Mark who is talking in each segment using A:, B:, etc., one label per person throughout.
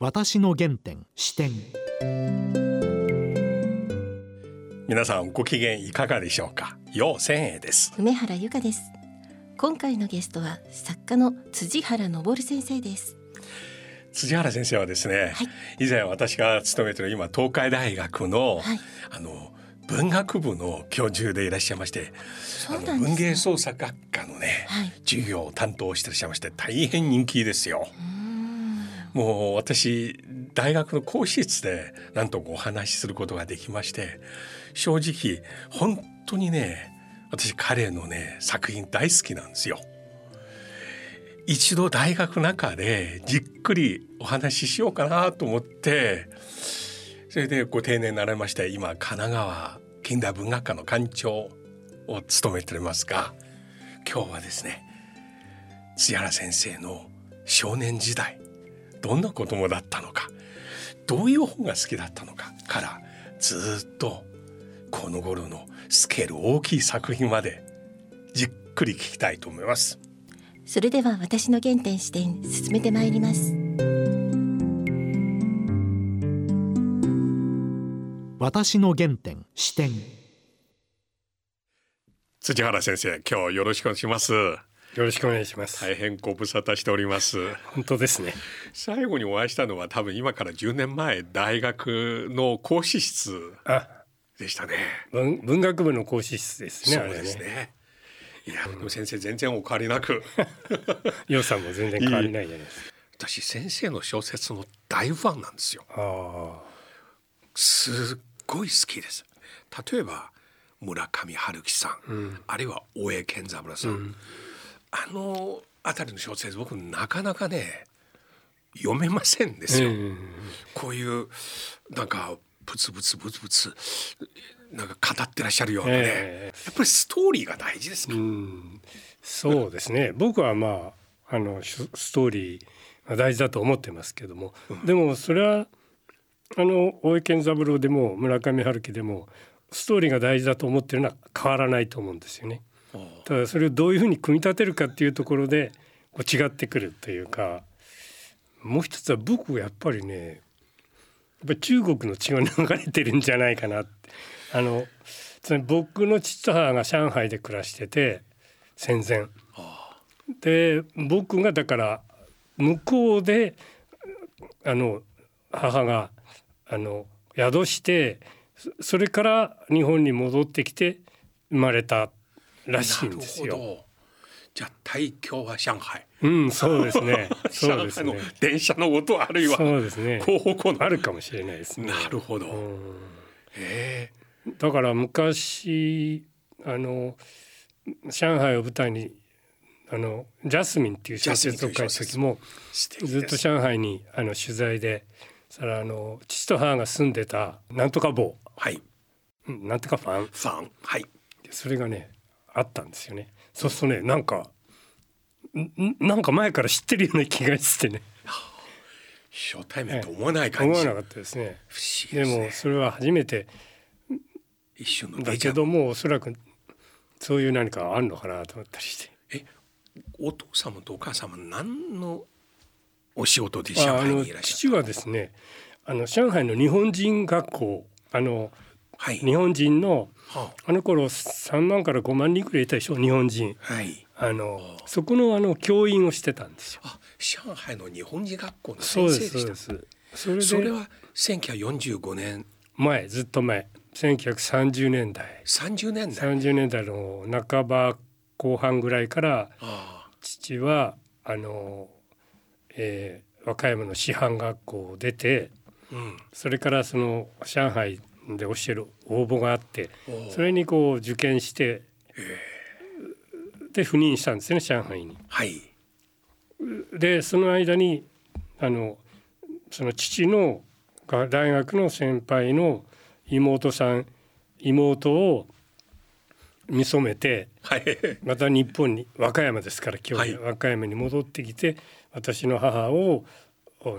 A: 私の原点視点。
B: 皆さんご機嫌いかがでしょうか？陽千恵です。
C: 梅原由香です。今回のゲストは作家の辻原昇先生です。
B: 辻原先生はですね、はい、以前私が勤めている今東海大学の、はい、あの文学部の教授でいらっしゃいまして、あの文芸創作学科のね、はい、授業を担当していらっしゃいまして大変人気ですよ。もう私大学の講師室でなんとお話しすることができまして正直本当にね私彼のね作品大好きなんですよ。一度大学の中でじっくりお話ししようかなと思ってそれでご定年になられまして今神奈川近代文学科の館長を務めておりますが今日はですね津原先生の少年時代どんな子供だったのか？どういう本が好きだったのかからずっとこの頃のスケール大きい作品までじっくり聞きたいと思います。
C: それでは私の原点視点進めてまいります。
A: 私の原点視点。
B: 辻原先生今日よろしくお願いします
D: よろしくお願いします。
B: 大変ご無沙汰しております。
D: 本当ですね。
B: 最後にお会いしたのは多分今から10年前大学の講師室でしたね。
D: 文文学部の講師室ですね
B: そうですね、ね、いや、うん、先生全然お変わりなく。
D: よさんも全然変わりないじゃないですか。
B: 私先生の小説の大ファンなんですよ。すっごい好きです。例えば村上春樹さん、うん、あるいは大江健三郎さん、うんあの辺りの小説僕なかなかね読めませんですよ。こういうなんかブツブツブツブツなんか語ってらっしゃるようなね、えー、やっぱりストーリーが大事ですか。う
D: そうですね。僕はまああのストーリーが大事だと思ってますけども、うん、でもそれはあの大江健三郎でも村上春樹でもストーリーが大事だと思ってるのは変わらないと思うんですよね。ただそれをどういうふうに組み立てるかっていうところでこう違ってくるというかもう一つは僕はやっぱりねやっぱ中国の血が流れてるんじゃないかなあのつまり僕の父と母が上海で暮らしてて戦前。で僕がだから向こうであの母があの宿してそれから日本に戻ってきて生まれたらしいんですよ。
B: じゃあ大京は上海。
D: うん、そうですね。
B: そうですね。電車の音あるいは
D: そうですね。
B: 方向
D: あるかもしれないですね。
B: なるほど。
D: ええ。だから昔あの上海を舞台にあのジャスミンっていう小説を書いた時もずっと上海にあの取材で、それあの父と母が住んでたなんとか坊、
B: はい、
D: なんとかファン、フ
B: ァン、はい。
D: それがねあったんですよね。そうするとねなんかなんか前から知ってるような気がしてね。
B: 初対面と思わない感
D: じ、思わなかったですね。で、ね、もそれは初めて
B: 一瞬の
D: だけどもおそらくそういう何かあるのかなと思ったりして。
B: え、お父様とお母様何のお仕事で上海にいらっしゃ父
D: はですね、あの上海の日本人学校あの、はい、日本人のはあ、あの頃3万から5万人ぐらいいたでしょ日本人、
B: はい、
D: あのそこのあの教員をしてたんですよ。
B: あ上海の日本人学校の先生でした。それそれは1945年。
D: 前ずっと前。1930年代。
B: 30年代。
D: 30年代の半ば後半ぐらいから父はあの、えー、和歌山の師範学校を出て、うん、それからその上海で教える応募があってそれにこう受験してで赴任したんですね上海に。
B: はい、
D: でその間にあのその父の大学の先輩の妹さん妹を見初めて、はい、また日本に和歌山ですから今日、はい、和歌山に戻ってきて私の母を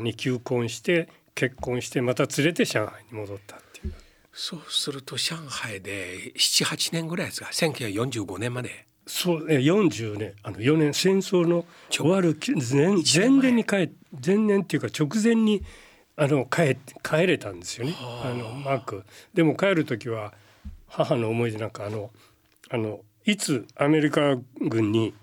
D: に求婚して結婚してまた連れて上海に戻った。
B: そうすると上海で78年ぐらいですか？1945年まで。
D: そうね40年。あの4年。戦争の終わる前前。年に帰前年っていうか直前にあの帰帰れたんですよね。あ。のマーク。でも帰る時は母の思い出なんかあのあのいつアメリカ軍に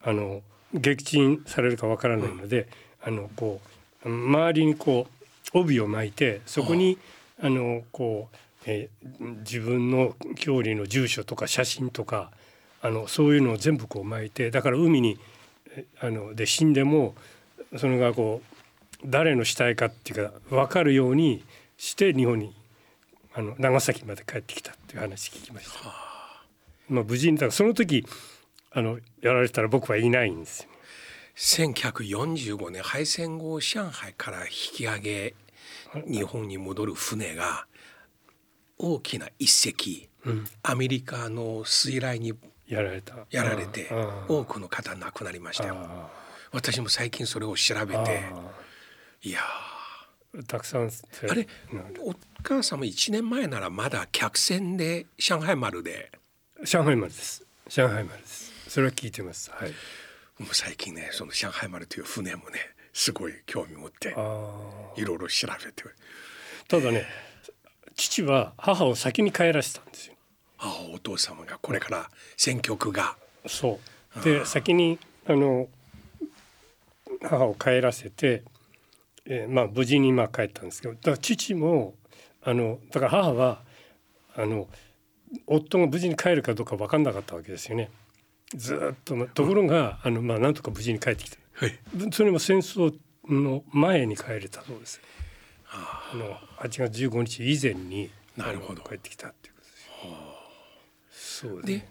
D: あの撃沈されるかわからないので、あのこう周りにこう帯を巻いてそこにあのこう、えー自分の郷里の住所とか写真とかあのそういうのを全部こう巻いてだから海にえあので死んでもそれがこう誰の死体かっていうか分かるようにして日本にあの長崎まで帰ってきたっていう話聞きました。まあ無事にだからその時あのやられたら僕はいないんですよ。
B: 1945年敗戦後上海から引き上げ日本に戻る船が大きな一隻、アメリカの水雷に
D: やられた。
B: やられて多くの方亡くなりましたよ
D: あ
B: 私も最近それを調べ
D: あ
B: ていや
D: あたくさん
B: ーあれお母様1年前ならまだ客船で上海丸で
D: 上海丸です。上海丸です。それは聞いてます。はい。
B: もう最近ねその上海丸という船もねすごい興味持って
D: あ
B: いろいろ調べて
D: あ。ただね、父は母を先に帰らせたんですよ。
B: ああお父様がこれから選挙区が
D: そう。で先にあの母を帰らせて、えーまあ無事にまあ帰ったんですけど、だから父もあのだから母はあの夫が無事に帰るかどうか分かんなかったわけですよね。ずーっとまところがあのまあなんとか無事に帰ってきた。
B: はい
D: それも戦争の前に帰れたそうです。あの8月15日以前に
B: なるほど。
D: 帰ってきたっていうことですよ。そうでね。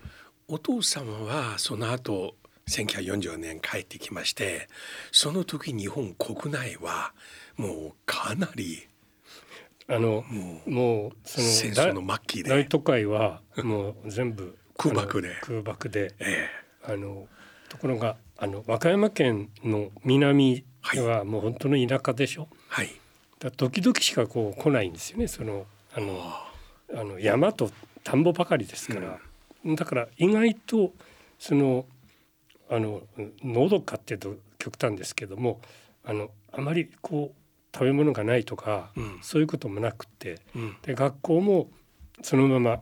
B: お父様はその後1940年帰ってきましてその時日本国内はもうかなり
D: あのもうその
B: 戦争の末期で。
D: 大都会はもう全部
B: 空爆で。
D: 空爆で
B: え
D: あのところがあの和歌山県の南はもう本当の田舎でしょ。
B: えはい
D: だ時々しかこう来ないんですよね。そのあのあの山と田んぼばかりですから、だから意外とそのあののどかっていうと極端ですけどもあのあまりこう食べ物がないとか、
B: うん。
D: そういうこともなくって
B: うん。
D: で学校もそのまま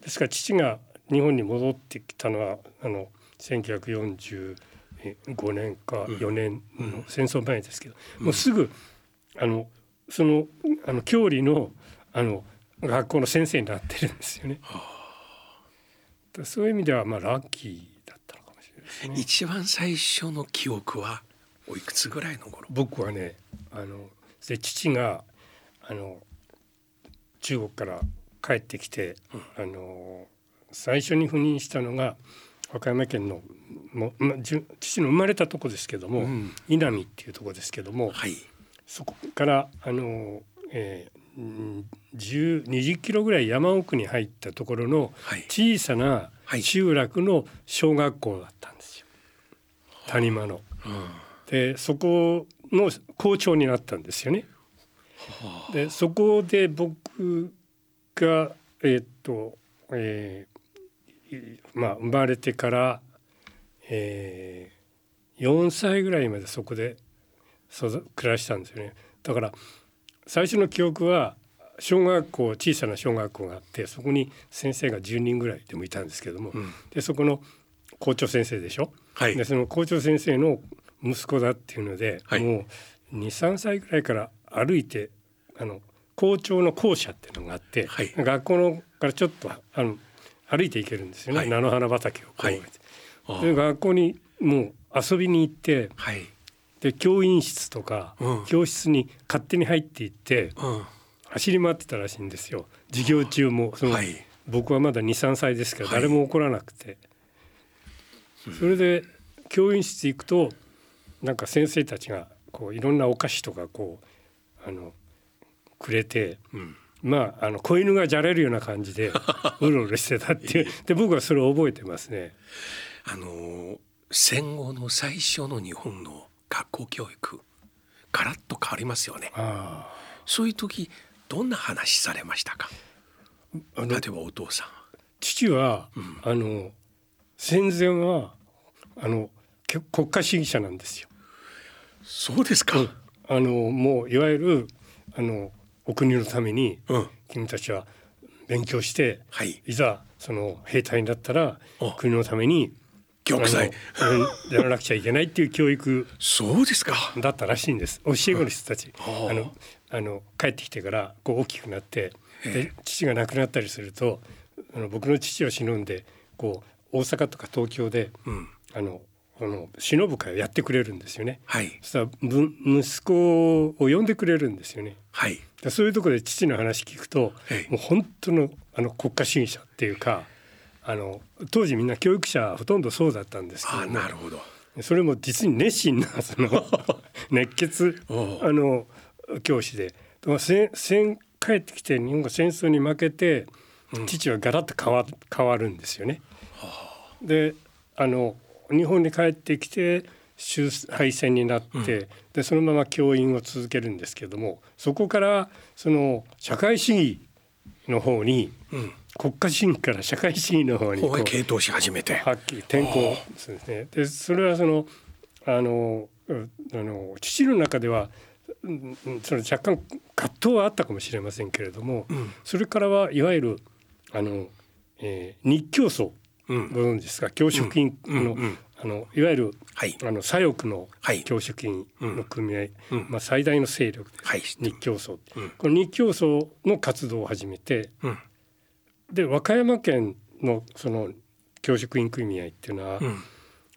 D: ですから父が日本に戻ってきたのはあの1945年か4年の戦争前ですけど、もうすぐあのそのあの郷里のあの学校の先生になってるんですよね。だそういう意味ではまあラッキーだったのかもしれないですね。
B: 一番最初の記憶はおいくつぐらいの頃？
D: 僕はねあので父があの中国から帰ってきて、あの最初に赴任したのが和歌山県のも、ま、じゅ父の生まれたとこですけども、
B: うん
D: 稲見っていうとこですけども、
B: はい
D: そこからあの、えーうん10 20キロぐらい山奥に入ったところの
B: はい。
D: 小さな
B: はい。
D: 集落の小学校だったんですよ、谷間の。
B: うん。
D: でそこの校長になったんですよね。でそこで僕がえーっと、えーいまあ生まれてから、えー、4歳ぐらいまでそこで育暮らしたんですよね。だから最初の記憶は小学校小さな小学校があってそこに先生が10人ぐらいでもいたんですけども、
B: うん。
D: でそこの校長先生でしょ？
B: はい。
D: でその校長先生の息子だっていうので、
B: はい。
D: もう23歳ぐらいから歩いてあの校長の校舎っていうのがあって、
B: はい。
D: 学校のからちょっとあの歩いて行けるんですよね、
B: はい。
D: 菜の花畑をこう、
B: はい。あ。
D: で学校にもう遊びに行って
B: はい
D: で教員室とか、
B: うん。
D: 教室に勝手に入っていって
B: うん。
D: 走り回ってたらしいんですよ。授業中も。その、
B: はい。
D: 僕はまだ23歳ですから
B: はい。
D: 誰も怒らなくて、それで教員室行くとなんか先生たちがこういろんなお菓子とかこうあのくれて、
B: うん。
D: まああの子犬がじゃれるような感じで うろうろしてたっていう。で僕はそれを覚えてますね。
B: あのー戦後の最初の日本の学校教育ガラッと変わりますよね。
D: あ
B: そういう時どんな話されましたか？例えばお父さん
D: 父は、あの戦前はあのけ国家主義者なんですよ。
B: そうですか、
D: あのもういわゆるあのお国のために
B: うん。
D: 君たちは勉強して、
B: はい。
D: いざその兵隊になったら
B: あ
D: 国のために
B: 玉砕
D: やらなくちゃいけないっていう教育
B: そうですか。
D: だったらしいんです。教え子の人たち。
B: はあ。
D: あのあの帰ってきてからこう大きくなってで父が亡くなったりするとあの僕の父を忍んでこう大阪とか東京で、
B: うん。
D: あのあの忍ぶ会をやってくれるんですよね。
B: はい。
D: そした息子を呼んでくれるんですよね。
B: はい。
D: でそういうところで父の話聞くと
B: ええ。
D: もう本当のあの国家主義者っていうかあの当時みんな教育者ほとんどそうだったんですけ
B: あ
D: ども。
B: なるほど。
D: それも実に熱心な その熱血あの教師で。戦戦帰ってきて日本が戦争に負けて、父はガラッと変わ変わるんですよね。であの日本に帰ってきて終敗戦になって、でそのまま教員を続けるんですけどもそこからその社会主義の方に、国家主義から社会主義の方に
B: 方へ傾倒し始めて。
D: はっきり転校するんですね。でそれはそのあのうあの父の中ではうんうんその若干葛藤はあったかもしれませんけれども、それからはいわゆるあの、えー日教組
B: うん。
D: ご存知ですか？教職員の,、
B: うん。うん。
D: あのいわゆる
B: はい。
D: あの左翼の
B: はい。
D: 教職員の組合、
B: うん。
D: まあ、最大の勢力です、
B: はい。
D: 日教組、
B: うん。
D: この日教組の活動を始めて
B: うん
D: で和歌山県のその教職員組合っていうのは、
B: うん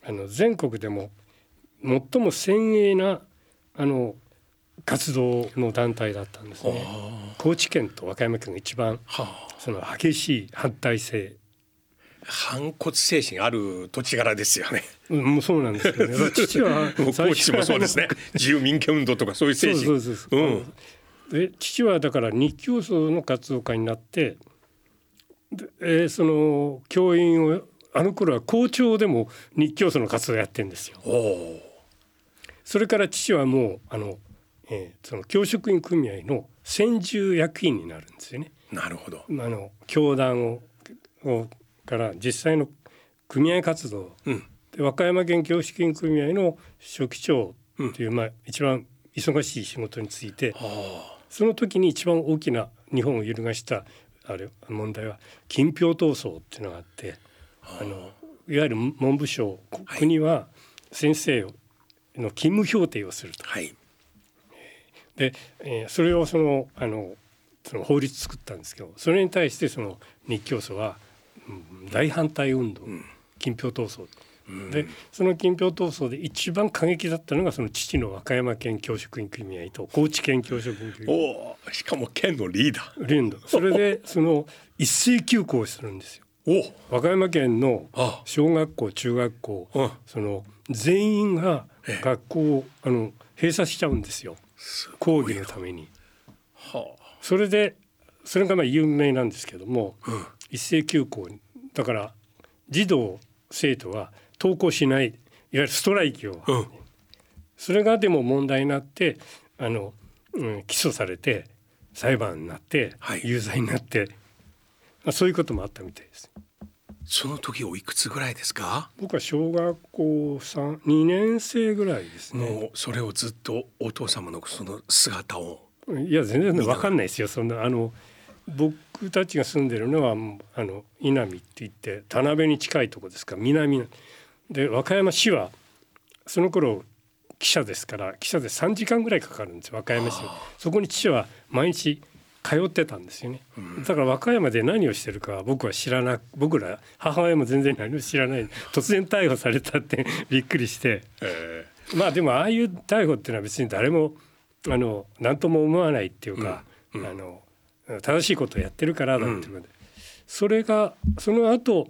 D: あの全国でも最も先鋭なあの活動の団体だったんですね。高知県と和歌山県が一番
B: はあ
D: その激しい反対性、
B: 反骨精神ある土地柄ですよね。
D: うん、もうそうなんですけどね。父は
B: 高知もそうですね。自由民権運動とかそういう精神。
D: そうそうそうそう
B: うん。
D: で父はだから日教組の活動家になってで、えーその教員をあの頃は校長でも日教組の活動をやってるんですよ。それから父はもうあの、えーその教職員組合の専従役員になるんですよね。
B: なるほど。
D: あの教団ををから実際の組合活動
B: うん。
D: で和歌山県教職員組合の書記長という、まあ一番忙しい仕事について
B: あ
D: その時に一番大きな日本を揺るがしたあれ問題は金票闘争っていうのがあってあのいわゆる文部省
B: はい
D: 国は先生の勤務評定をすると。
B: あ。はい。
D: で、えーそれをそのあのその法律作ったんですけどそれに対してその日教組は、うん大反対運動、金票闘争、でその金票闘争で一番過激だったのがその父の和歌山県教職員組合と高知県教職員組合。
B: おお。しかも県のリーダー。
D: 連動それでその一斉休校をするんですよ。
B: お
D: 和歌山県の
B: あ。
D: 小学校中学校
B: うん。
D: その全員が
B: ええ。
D: 学校をあの閉鎖しちゃうんですよ。講義のために。
B: は
D: それでそれがまあ有名なんですけども、
B: うん。
D: 一斉休校に。だから児童生徒は登校しないいわゆるストライキを、
B: あ。うん。
D: それがでも問題になってあの、うん、起訴されて裁判になって、
B: はい
D: 有罪になって、まあ、そういうこともあったみたいです。
B: その時おいくつぐらいですか？
D: 僕は小学校三二年生ぐらいですね。
B: もうそれをずっとお父様のその姿を。
D: いや全然わかんないですよそんなあの僕たちが住んでるのはあの稲見って言って田辺に近いとこですから南なで和歌山市はその頃汽車ですから汽車で3時間ぐらいかかるんですよ和歌山市にそこに父は毎日通ってたんですよね、だから和歌山で何をしてるかは僕は知らな僕ら母親も全然何も知らない。突然逮捕されたって びっくりして。
B: え。
D: まあでもああいう逮捕っていうのは別に誰もあの何とも思わないっていうか、あの正しいことをやってるからだっていうので、それがその後、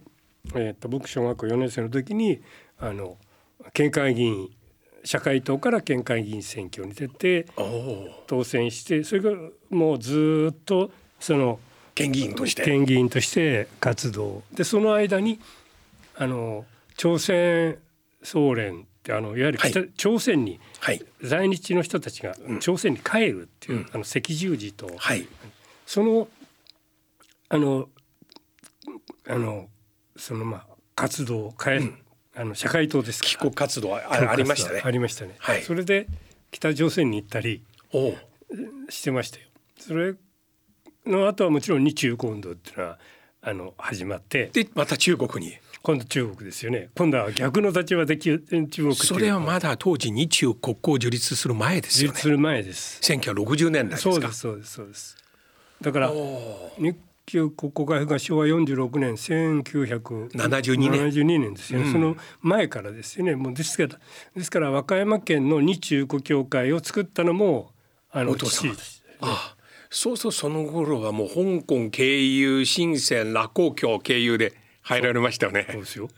D: えー、と僕小学校4年生の時にあの県会議員社会党から県会議員選挙に出て。当選してそれがもうずっとその
B: 県議員として。
D: 県議員として活動でその間にあの朝鮮総連ってあのいわゆる北、
B: はい
D: 朝鮮に
B: はい。
D: 在日の人たちが朝鮮に帰るっていう、あの赤十字と、
B: はい。
D: そのあのあのそのまあ活動を変え、あの社会党ですか
B: 帰国活動ありましたね。
D: あ。りましたね。
B: はい。
D: それで北朝鮮に行ったり。してましたよ。それの後はもちろん日中運動っていうのはあの始まって。
B: でまた中国に？
D: 今度中国ですよね。今度は逆の立場で中国
B: それはまだ当時日中国交樹立する前ですよね。
D: 樹立する前です。
B: 1960年代ですか？
D: そうですそうですそうです。だから日中国交開が昭和46年1972年 ,72 年ですよね、うん、その前からですよね。もうですからですから和歌山県の日中国協会を作ったのもあの父です、ね、ああ
B: そうそうその頃はもう香港経由深セン羅光橋経由で入られましたよね。
D: そうですよ。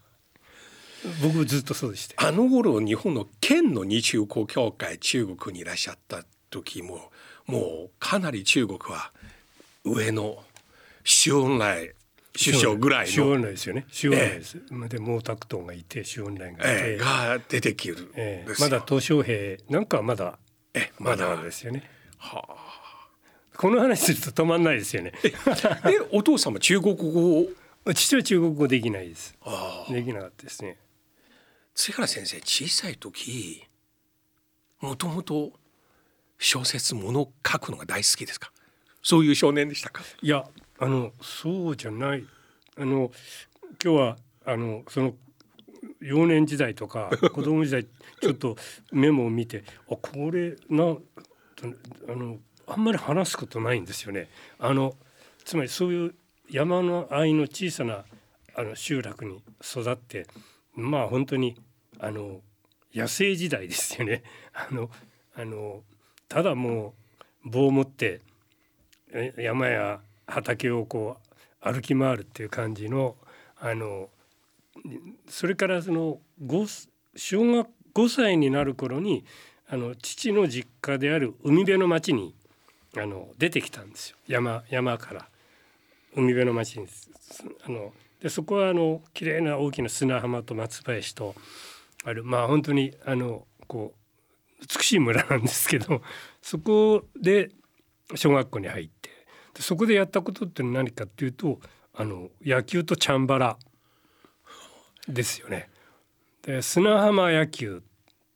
D: 僕ずっとそうでした
B: あの頃日本の県の日中国協会中国にいらっしゃった時ももうかなり中国は上の周恩来首相ぐらいの。
D: 周恩来ですよね。周恩来です、ええ、で毛沢東がいて周恩来がいて、え
B: え、が出てきる、
D: ええ、まだ鄧小平なんかはまだえまだ。ですよね。はあ。この話すると止まんないですよね。で
B: お父様中国語
D: 父は中国語できないです。できなかったですね。
B: 津原先生小さい時もともと小説もの書くのが大好きですか？そういう少年でしたか？
D: いやあのそうじゃないあの今日はあのその幼年時代とか 子供時代ちょっとメモを見てあこれなあのあんまり話すことないんですよね。あのつまりそういう山のあいの小さなあの集落に育ってまあ本当にあの野生時代ですよね。あのあのただもう棒を持って山や畑をこう歩き回るっていう感じのあのそれからその小学5歳になる頃にあの父の実家である海辺の町にあの出てきたんですよ。山山から。海辺の町に。あのでそこはあの綺麗な大きな砂浜と松林とあるまあ本当にあのこう美しい村なんですけどそこで小学校に入ってでそこでやったことって何かっていうとあの野球とチャンバラですよね。で砂浜野球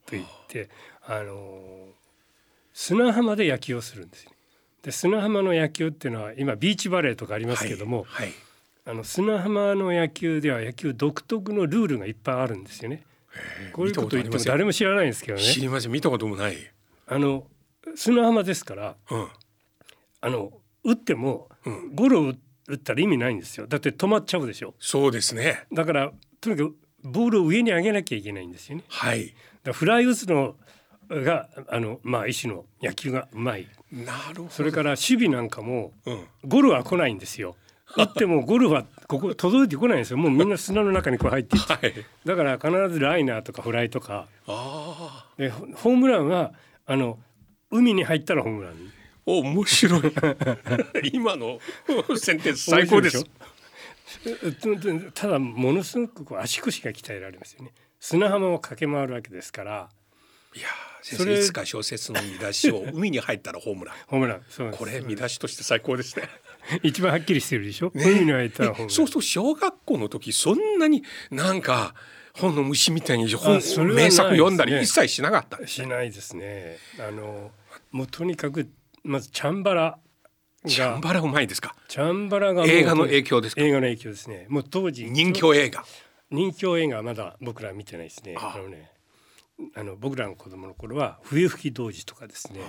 D: といってあの砂浜で野球をするんですよ。で砂浜の野球っていうのは今ビーチバレーとかありますけども、はいはい、あの砂浜の野球では野球独特のルールがいっぱいあるんですよね。こういうこと言っても誰も知らないんですけどね。
B: 知りません見たこともない。
D: あの砂浜ですから、うん、あの打っても、うん、ゴロを打ったら意味ないんですよ。だって止まっちゃうでしょ。
B: そうですね。
D: だからとにかくボールを上に上げなきゃいけないんですよね。
B: はい。
D: だフライ打つのがあのまあ一種の野球がうまい。
B: なるほど。
D: それから守備なんかも、うん、ゴルは来ないんですよ。打ってもゴルはここ届いてこないんですよ。もうみんな砂の中にこう入っていって、はい、だから必ずライナーとかフライとか。あでホームランはあの海に入ったらホームラン。
B: お面白い。今のセンテンス最高です。
D: ただものすごくこう足腰が鍛えられますよね。砂浜を駆け回るわけですから。
B: いや先生いつか小説の見出しを 海に入ったらホームラン。
D: ホームラン。
B: これ見出しとして最高ですね。
D: 一番はっきりしてるでしょ、ね、海に入ったらホームラン。
B: そうそう小学校の時そんなになんか本の虫みたいに本、ね、名作読んだり一切しなかった、
D: ね、しないですね。あのもうとにかくまずチャンバラ
B: チャンバラうまいですか？
D: チャンバラが
B: 映画の影響です
D: 映画の影響ですね。もう当時
B: 人気映画。
D: 人気映画はまだ僕ら見てないですね。あのねあの僕らの子供の頃は冬吹き童子とかですね。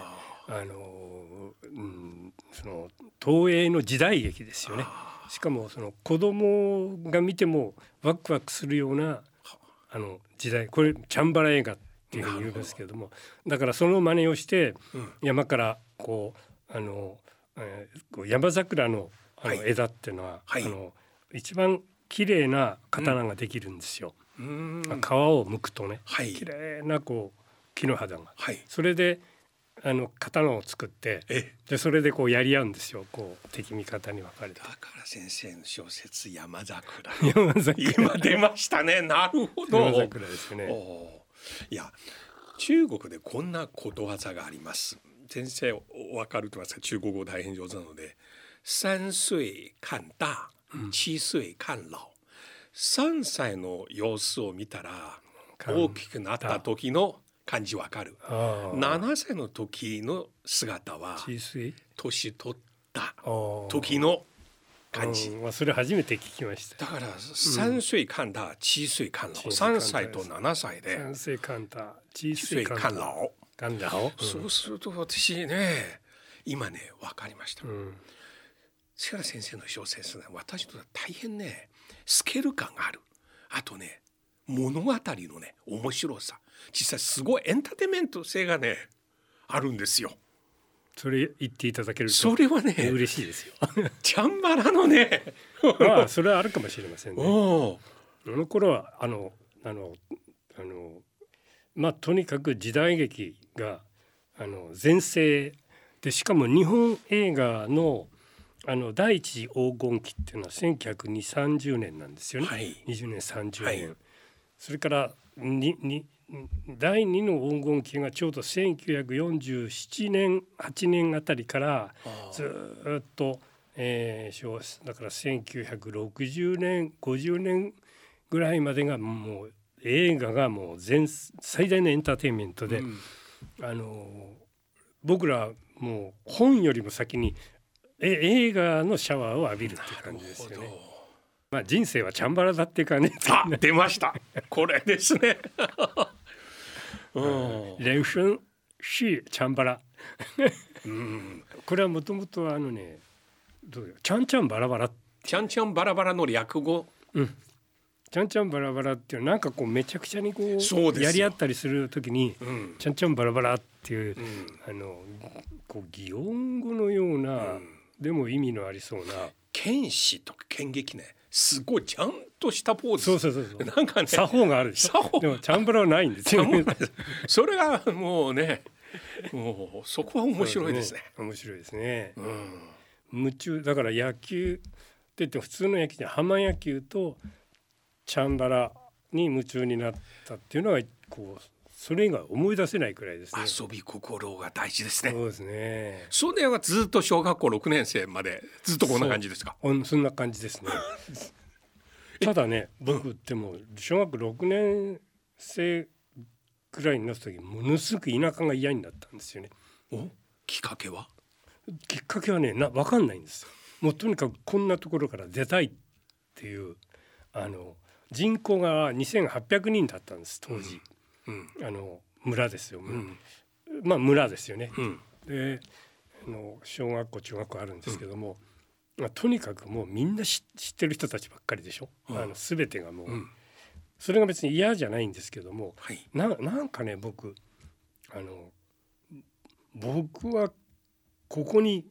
D: あの、うん、その東映の時代劇ですよね。しかもその子供が見てもワクワクするようなあの時代これチャンバラ映画っていうふうに言うんですけれどもだからその真似をして山からこうあの、えー、山桜のあの枝っていうのは、はい、あの一番綺麗な刀ができるんですよ。皮を剥くとね、はい、綺麗なこう木の肌が、はい、それであの刀を作ってでそれでこうやり合うんですよ。こう敵味方に分かれて。
B: だから先生の小説山桜。山桜。今出ましたね。なるほど。
D: 山桜ですね。
B: いや中国でこんなことわざがあります先生わかると思いますか中国語大変上手なので三岁看大七岁看老、3歳の様子を見たら大きくなった時の感じわかる。
D: ああ
B: 7歳の時の姿は年取った時の感じ。
D: うん。まあそれ初めて聞きました。
B: だから3岁看大7岁看老。
D: 小岁看大
B: 3歳と7歳で
D: 三岁看大小
B: 7歳看
D: 老
B: 老
D: 看老
B: そうすると私ね今ね分かりました。
D: うん。
B: 千原先生の小説ね私と大変ねスケール感がある。あとね物語のね面白さ。実際すごいエンターテインメント性がねあるんですよ。
D: それ言っていただけると
B: それはね
D: 嬉しいですよ。
B: チャンバラのね
D: ま あそれはあるかもしれませんね。
B: お
D: あの頃はあのあのあのまあとにかく時代劇があの全盛。でしかも日本映画のあの第一次黄金期っていうのは192030年なんですよね、
B: はい。
D: 20年30年、
B: はい。
D: それからにに第二の黄金期がちょうど1947年8年あたりからずーっと、えーだから1960年50年ぐらいまでがもう映画がもう全最大のエンターテインメントで、
B: うん
D: あの僕らもう本よりも先にえ映画のシャワーを浴びるっていう感じですよね。まあ人生はチャンバラだっていう感じ。です
B: あ出ました。これですね。うん。
D: レンションシーチャンバラ。
B: うん。
D: これはもともとあのねどうよチャンチャンバラバラ。
B: ちゃんちゃんバラバラの略語？
D: チャンチャンバラバラっていうなんかこうめちゃくちゃにこ
B: そう
D: やり合ったりする時に
B: うん。
D: チャンチャンバラバラっていう
B: うん。
D: あのこう擬音語のような、でも意味のありそうな。
B: 剣士とか剣撃ね。すごいちゃんとしたポーズ。
D: そうそうそうそう。
B: なんかね
D: 作法があるでし
B: 作法。
D: ょでもチャンバラはないんですよ。ね
B: それがもうねもうそこは面白いですね。
D: 面白いですね。
B: うん。
D: 夢中だから野球って言っても普通の野球じゃ浜野球とチャンバラに夢中になったっていうのはこうそれ以外思い出せないくらいですね。
B: 遊び心が大事ですね。
D: そうですね。
B: それはずっと小学校6年生までずっとこんな感じですか？
D: そんそんな感じですね。ただね僕ってもう小学6年生くらいになった時ものすごく田舎が嫌になったんですよね。
B: お？きっかけは？
D: きっかけはねな分かんないんですよ。もうとにかくこんなところから出たいっていうあの人口が2,800人だったんです当時、
B: うん。
D: あの村ですよ、
B: うん。
D: まあ村ですよね。
B: うん。
D: であの小学校中学校あるんですけども、まあ、とにかくもうみんな知知ってる人たちばっかりでしょ、
B: うん。
D: あの全てがもう、
B: うん。
D: それが別に嫌じゃないんですけども
B: はい。
D: ななんかね僕あの僕はここに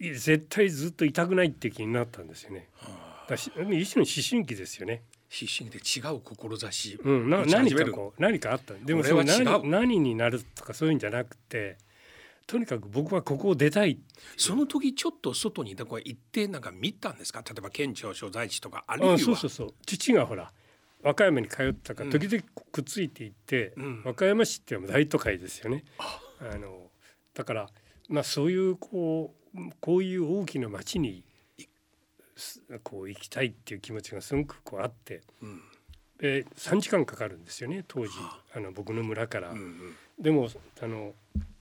D: い絶対ずっといたくないって気になったんですよね。だし一種の思春期ですよね。
B: 必死にで違う志
D: うん、な何かこう何かあったでもそれ
B: 俺は
D: 何何になるとかそういうんじゃなくてとにかく僕はここを出たい。
B: その時ちょっと外にだから行ってなんか見たんですか？例えば県庁所在地とかあるいは。
D: あそうそうそう。父がほら和歌山に通ったから時々くっついていって、
B: うん。
D: 和歌山市っていうのは大都会ですよね。あ。のだからまあそういうこうこういう大きな町にすこう行きたいっていう気持ちがすごくこうあって。
B: うん。
D: で3時間かかるんですよね当時。あ。の僕の村から。
B: うんうん。
D: でもあの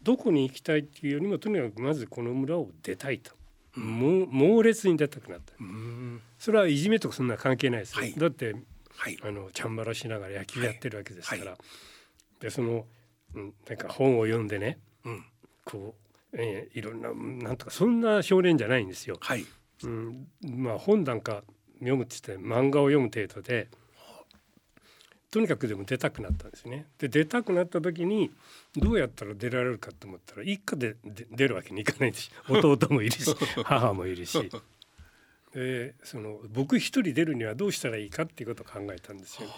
D: どこに行きたいっていうよりもとにかくまずこの村を出たいと、もう猛烈に出たくなった。
B: うん。
D: それはいじめとかそんな関係ないですよ、
B: はい。
D: だって
B: はい。
D: あのチャンバラしながら野球やってるわけですから、でその、うん、なんか本を読んでね
B: うん。
D: こう、えーいろんななんとかそんな少年じゃないんですよ。
B: はい
D: うん、まあ本なんか読むって言って漫画を読む程度でとにかくでも出たくなったんですね。で出たくなった時にどうやったら出られるかと思ったら一家でで出るわけにいかないし 弟もいるし 母もいるし。でその僕一人出るにはどうしたらいいかっていうことを考えたんですよ。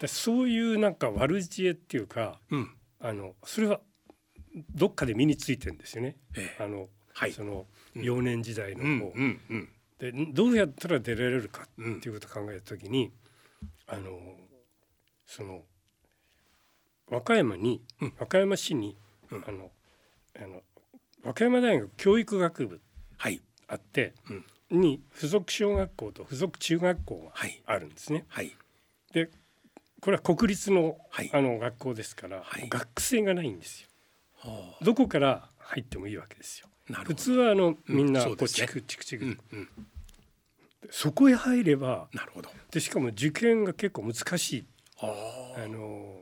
D: でそういうなんか悪知恵っていうか
B: うん
D: あのそれはどっかで身についてるんですよね。
B: ええ
D: あの、
B: はい
D: その幼年時代の
B: うん
D: こう
B: うんうん。
D: でどうやったら出られるかっていうことを考えた時に、あのその和歌山に、
B: うん。
D: 和歌山市に、
B: うん。
D: あのあの和歌山大学教育学部
B: はい。
D: あって、
B: うん。
D: に附属小学校と附属中学校が
B: はい。
D: あるんですね。
B: はい。
D: でこれは国立の,、
B: はい。
D: あの学校ですから、
B: はい。
D: 学生がないんですよ。
B: は
D: どこから入ってもいいわけですよ。普通はあのみんなこ
B: そう
D: チクチクチク、そこへ入れば
B: なるほど。
D: でしかも受験が結構難しい。
B: は
D: あの、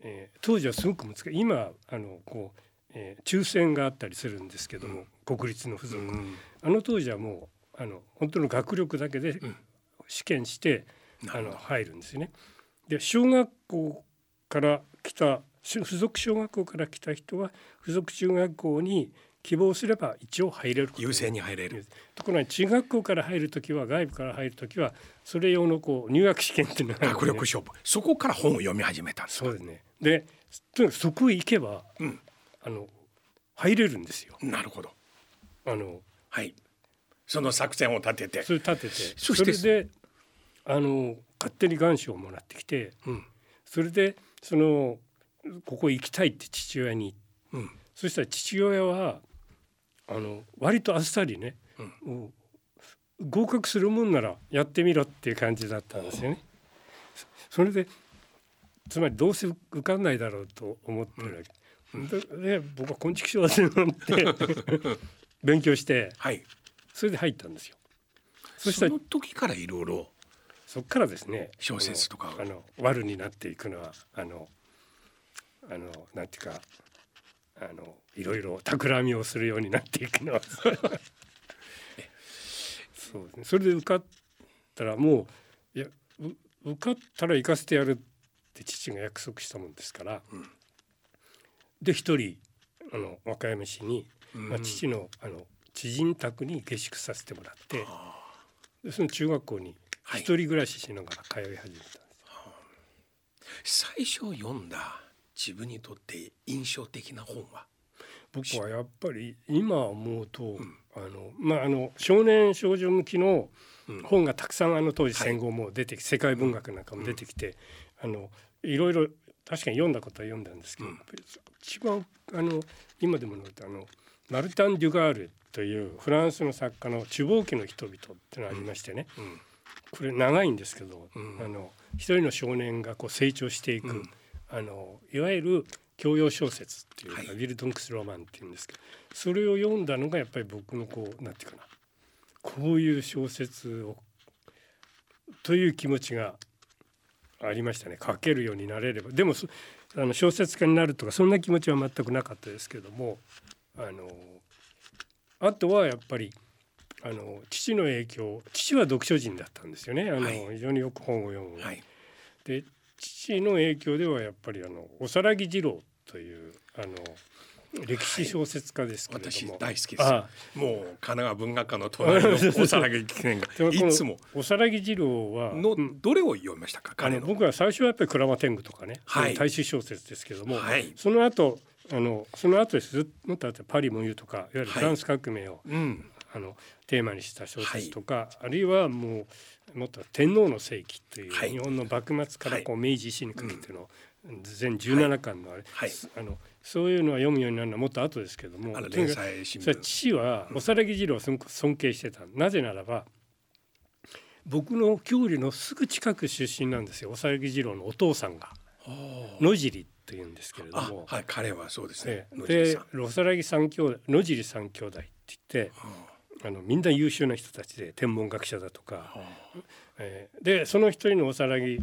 D: えー当時はすごく難しい。今あのこう、えー抽選があったりするんですけども、国立の付
B: あ
D: 属、
B: うん
D: あの当時はもうあの本当の学力だけで
B: ん。
D: 試験して、あの入るんですよね。で小学校から来たし付属小学校から来た人は付属中学校に希望すれば一応入れる
B: 優勢に入れる。
D: ところが中学校から入る時は外部から入る時はそれ用のこう入学試験っていうのがあるんで。
B: 学力勝負。そこから本を読み始めたんですか？
D: そうですね。で、とにかくそこへ行けば、
B: うん。
D: あの入れるんですよ。
B: なるほど。
D: あの
B: はい。その作戦を立てて。
D: それ立てて。
B: そ
D: れであの勝手に願書をもらってきて、
B: うん。
D: それでそのここ行きたいって父親に、
B: うん。
D: そしたら父親はあの割とあっさりね、もう合格するもんならやってみろっていう感じだったんですよね。そそれでつまりどうせ受かんないだろうと思ってるわけ。でで僕は昆虫賞だと思って 勉強して
B: はい
D: それで入ったんですよ。そ
B: そ
D: したら
B: の時からいろいろ
D: そこからですね
B: 小説とか
D: あの悪になっていくのはあのあのなんていうかあのいろいろ企みをするようになっていくのは。そうですね。それで受かったらもういやう受かったら行かせてやるって父が約束したもんですから、で一人あの和歌山市に、まあ、父のあの知人宅に下宿させてもらって。でその中学校に
B: はい。
D: 一人暮らししながら通い始めたんです、
B: 最初読んだ自分にとって印象的な本は？
D: 僕はやっぱり今思うと、あのまああの少年少女向きの本がたくさんあの当時戦後も出てき、世界文学なんかも出てきて、あのいろいろ確かに読んだことは読んだんですけど、やっぱり一番あの今でも残ってあのマルタン・デュガールというフランスの作家の「中望期の人々」っていうのがありましてね、これ長いんですけど、あの一人の少年がこう成長していく、あのいわゆる教養小説っていうか、
B: はい。
D: ウィル・ドンクス・ロマンっていうんですけどそれを読んだのがやっぱり僕のこうなんていうかなこういう小説をという気持ちがありましたね。書けるようになれれば。でもそあの小説家になるとかそんな気持ちは全くなかったですけどもあのあとはやっぱりあの父の影響父は読書人だったんですよね。あの、
B: はい。
D: 非常によく本を読む、
B: はい。
D: で父の影響ではやっぱりあのおさらぎ二郎というあの歴史小説家ですけれども、
B: 私大好きです
D: あ
B: もう神奈川文学科の隣のおさらぎ記念がいつも。
D: おさらぎ二郎は
B: の
D: うん。
B: どれを読みましたか？
D: あ
B: 彼の。
D: の僕は最初はやっぱり鞍馬天狗とかね、
B: はい。
D: 大衆小説ですけども、
B: はい。
D: その後あのその後です。もっと後パリモンユとかいわゆるフランス革命を、
B: うん。
D: あのテーマにした小説とか、あるいはもうもっと天皇の世紀という、
B: はい。
D: 日本の幕末からこう明治維新にかけての全17巻のあれ、
B: はい。
D: あのそういうのは読むようになるのはもっと後ですけども
B: 連載新聞
D: 父はおさらぎ二郎をすごく尊敬してた。なぜならば僕の郷里のすぐ近く出身なんですよ。おさらぎ二郎のお父さんが。野尻というんですけれど
B: あ
D: も、
B: はい彼はそうですね。
D: ええ。で
B: 野尻さん。
D: おさらぎ三兄弟野尻三兄弟って言ってあのみんな優秀な人たちで天文学者だとか、えーでその一人のおさらぎ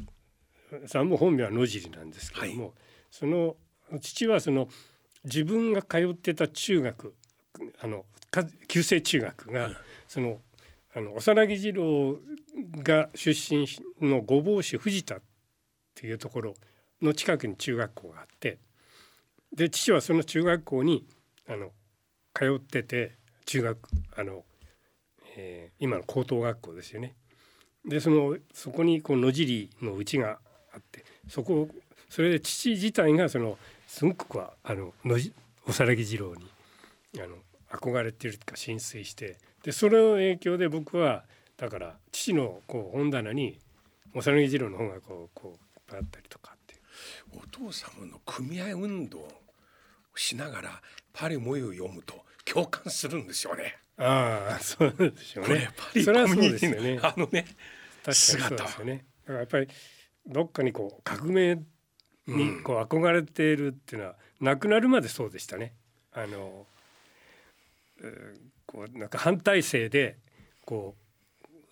D: さんも本名は野尻なんですけども、その父はその自分が通ってた中学あのか旧制中学が、そのあの幼木二郎が出身の御坊市藤田っていうところの近くに中学校があってで父はその中学校にあの通ってて中学あの、えー今の高等学校ですよね。でそのそこにこう野尻の家があってそこそれで父自体がそのすごくこうあの野じおさらぎ二郎にあの憧れてるとか浸水してでそれの影響で僕はだから父のこう本棚におさらぎ二郎の本がこうこういっぱいあったりとかって
B: お父様の組合運動をしながらパリモユを読むと共感するんですよね。
D: ああそうでしょう
B: これ
D: ねそれはそうですよね。
B: のあのね
D: 確かにそうですよね。だからやっぱりどっかにこう革命にこう憧れているっていうのは、亡くなるまでそうでしたね。あのこうなんか反体制でこ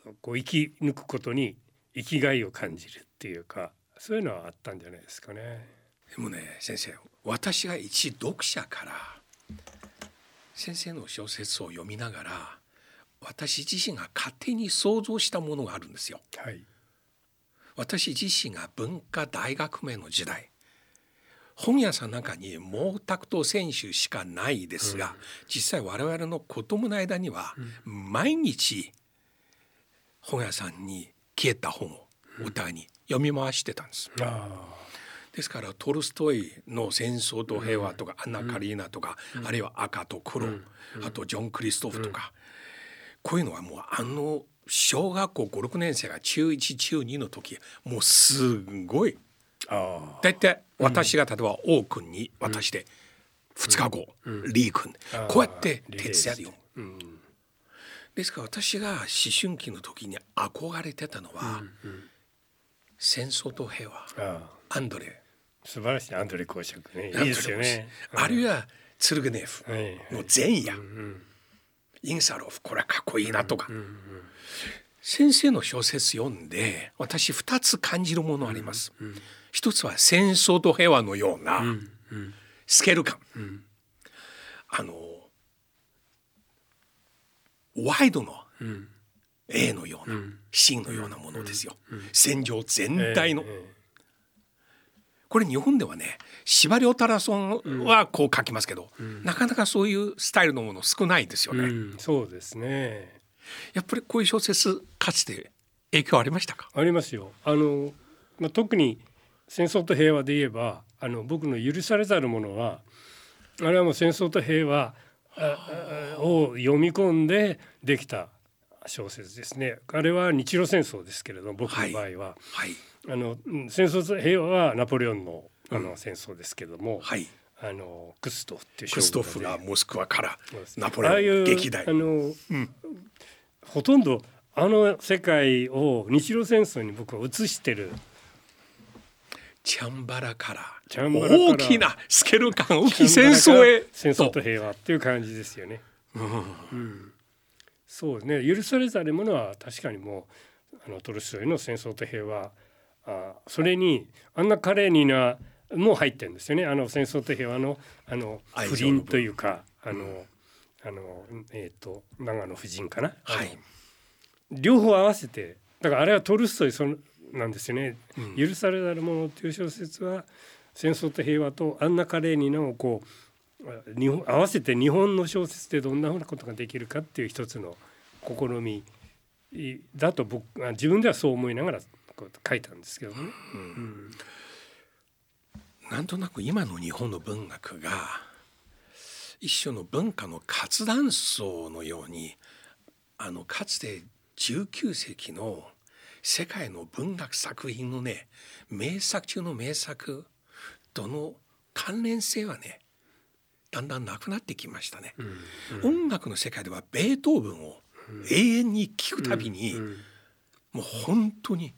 D: うこう生き抜くことに生きがいを感じるっていうかそういうのはあったんじゃないですかね。
B: でもね先生私が一読者から先生の小説を読みながら私自身が勝手に想像したものがあるんですよ。
D: はい、
B: 私自身が文化大学名の時代本屋さんの中に毛沢東選手しかないですが、うん、実際我々の子供の間には毎日本屋さんに消えた本をお互いに読み回してたんです。ですからトルストイの「戦争と平和」とか「アンナ・カリーナ」とか、あるいは「赤と黒」あとジョン・クリストフとか、こういうのはもうあの小学校56年生が中1中2の時もうすごい。大体私が例えば王君に渡して2日後、リー君こうやって徹夜で読む。ですから私が思春期の時に憧れてたのは「戦争と平和」アンドレ
D: 素晴らしい。アンドレ公爵ね。いいですよね。
B: あるいはツルグネフの前夜、インサロフこれはかっこいいなとか、先生の小説読んで私2つ感じるものあります。一つは戦争と平和のようなスケール感、あのワイドの A のような、シーンのようなものですよ、戦場全体の。これ日本ではね司馬遼太郎さんはこう書きますけど、なかなかそういうスタイルの。もの少ないですよね。
D: そうですね
B: やっぱりこういう小説かつて影響ありましたか？
D: ありますよ。あの、まあ、特に戦争と平和で言えばあの僕の許されざるものはあれはもう戦争と平和を読み込んでできた小説ですね。あれは日露戦争ですけれども僕の場合は、はい。はい、あの戦争と平和はナポレオンのあの戦争ですけども、うんはい、あのクストフっていう
B: クストフがモスクワからナポレオン撃退
D: あの、うん、ほとんどあの世界を日露戦争に僕は映してる。
B: チャンバラから大きなスケル感大きい戦争へ
D: 戦争と平和っていう感じですよね。うん、うん、そうね。許されざるものは確かにもうあのトルストイの戦争と平和。あそれにあんなカレーニなもう入ってるんですよね。あの戦争と平和のあの不倫というかあの、うん、あのえっ、ー、と長野夫人かな、はい、両方合わせてだからあれはトルストイそのなんですよね、うん、許されざるものっていう小説は戦争と平和とあんな華麗にのこう日本合わせて日本の小説でどんなふうなことができるかっていう一つの試みだと僕自分ではそう思いながら書いたんですけどね。うん、
B: なんとなく今の日本の文学が一種の文化の活断層のようにあのかつて19世紀の世界の文学作品のね名作中の名作との関連性はねだんだんなくなってきましたね。うんうん、音楽の世界ではベートーブンを永遠に聴くたびに、うん、もう本当に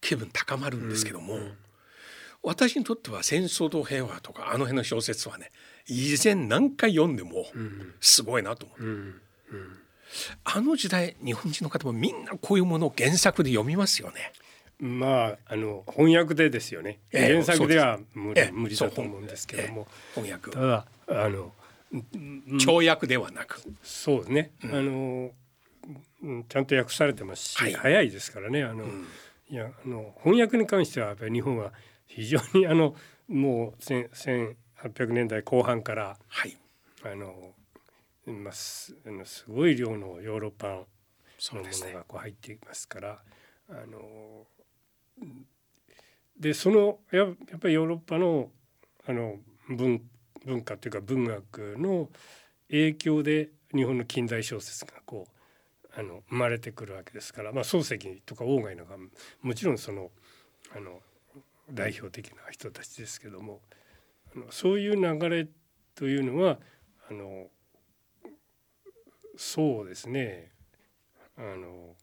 B: 気分高まるんですけども、私にとっては「戦争と平和」とかあの辺の小説はね以前何回読んでもすごいなと思う。あの時代日本人の方もみんなこういうものを原作で読みますよね。
D: まああの翻訳でですよね。えー、原作では無理,、えー、無理だと思うんですけども、
B: えー、翻訳。
D: ただあの
B: 跳躍ではなく。
D: そうですね、うん、あのちゃんと訳されてますし、はい、早いですからね。あの、うん、いやあの翻訳に関してはやっぱり日本は非常にあのもう1800年代後半から、はい、あのまあ、すすごい量のヨーロッパのものがこう入っていますから、ね、あのでそのややっぱりヨーロッパのあの文文化というか文学の影響で日本の近代小説がこうあの生まれてくるわけですから、まあ、漱石とか鴎外のがもちろんそのあの代表的な人たちですけどもあのそういう流れというのはあのそうですね。あの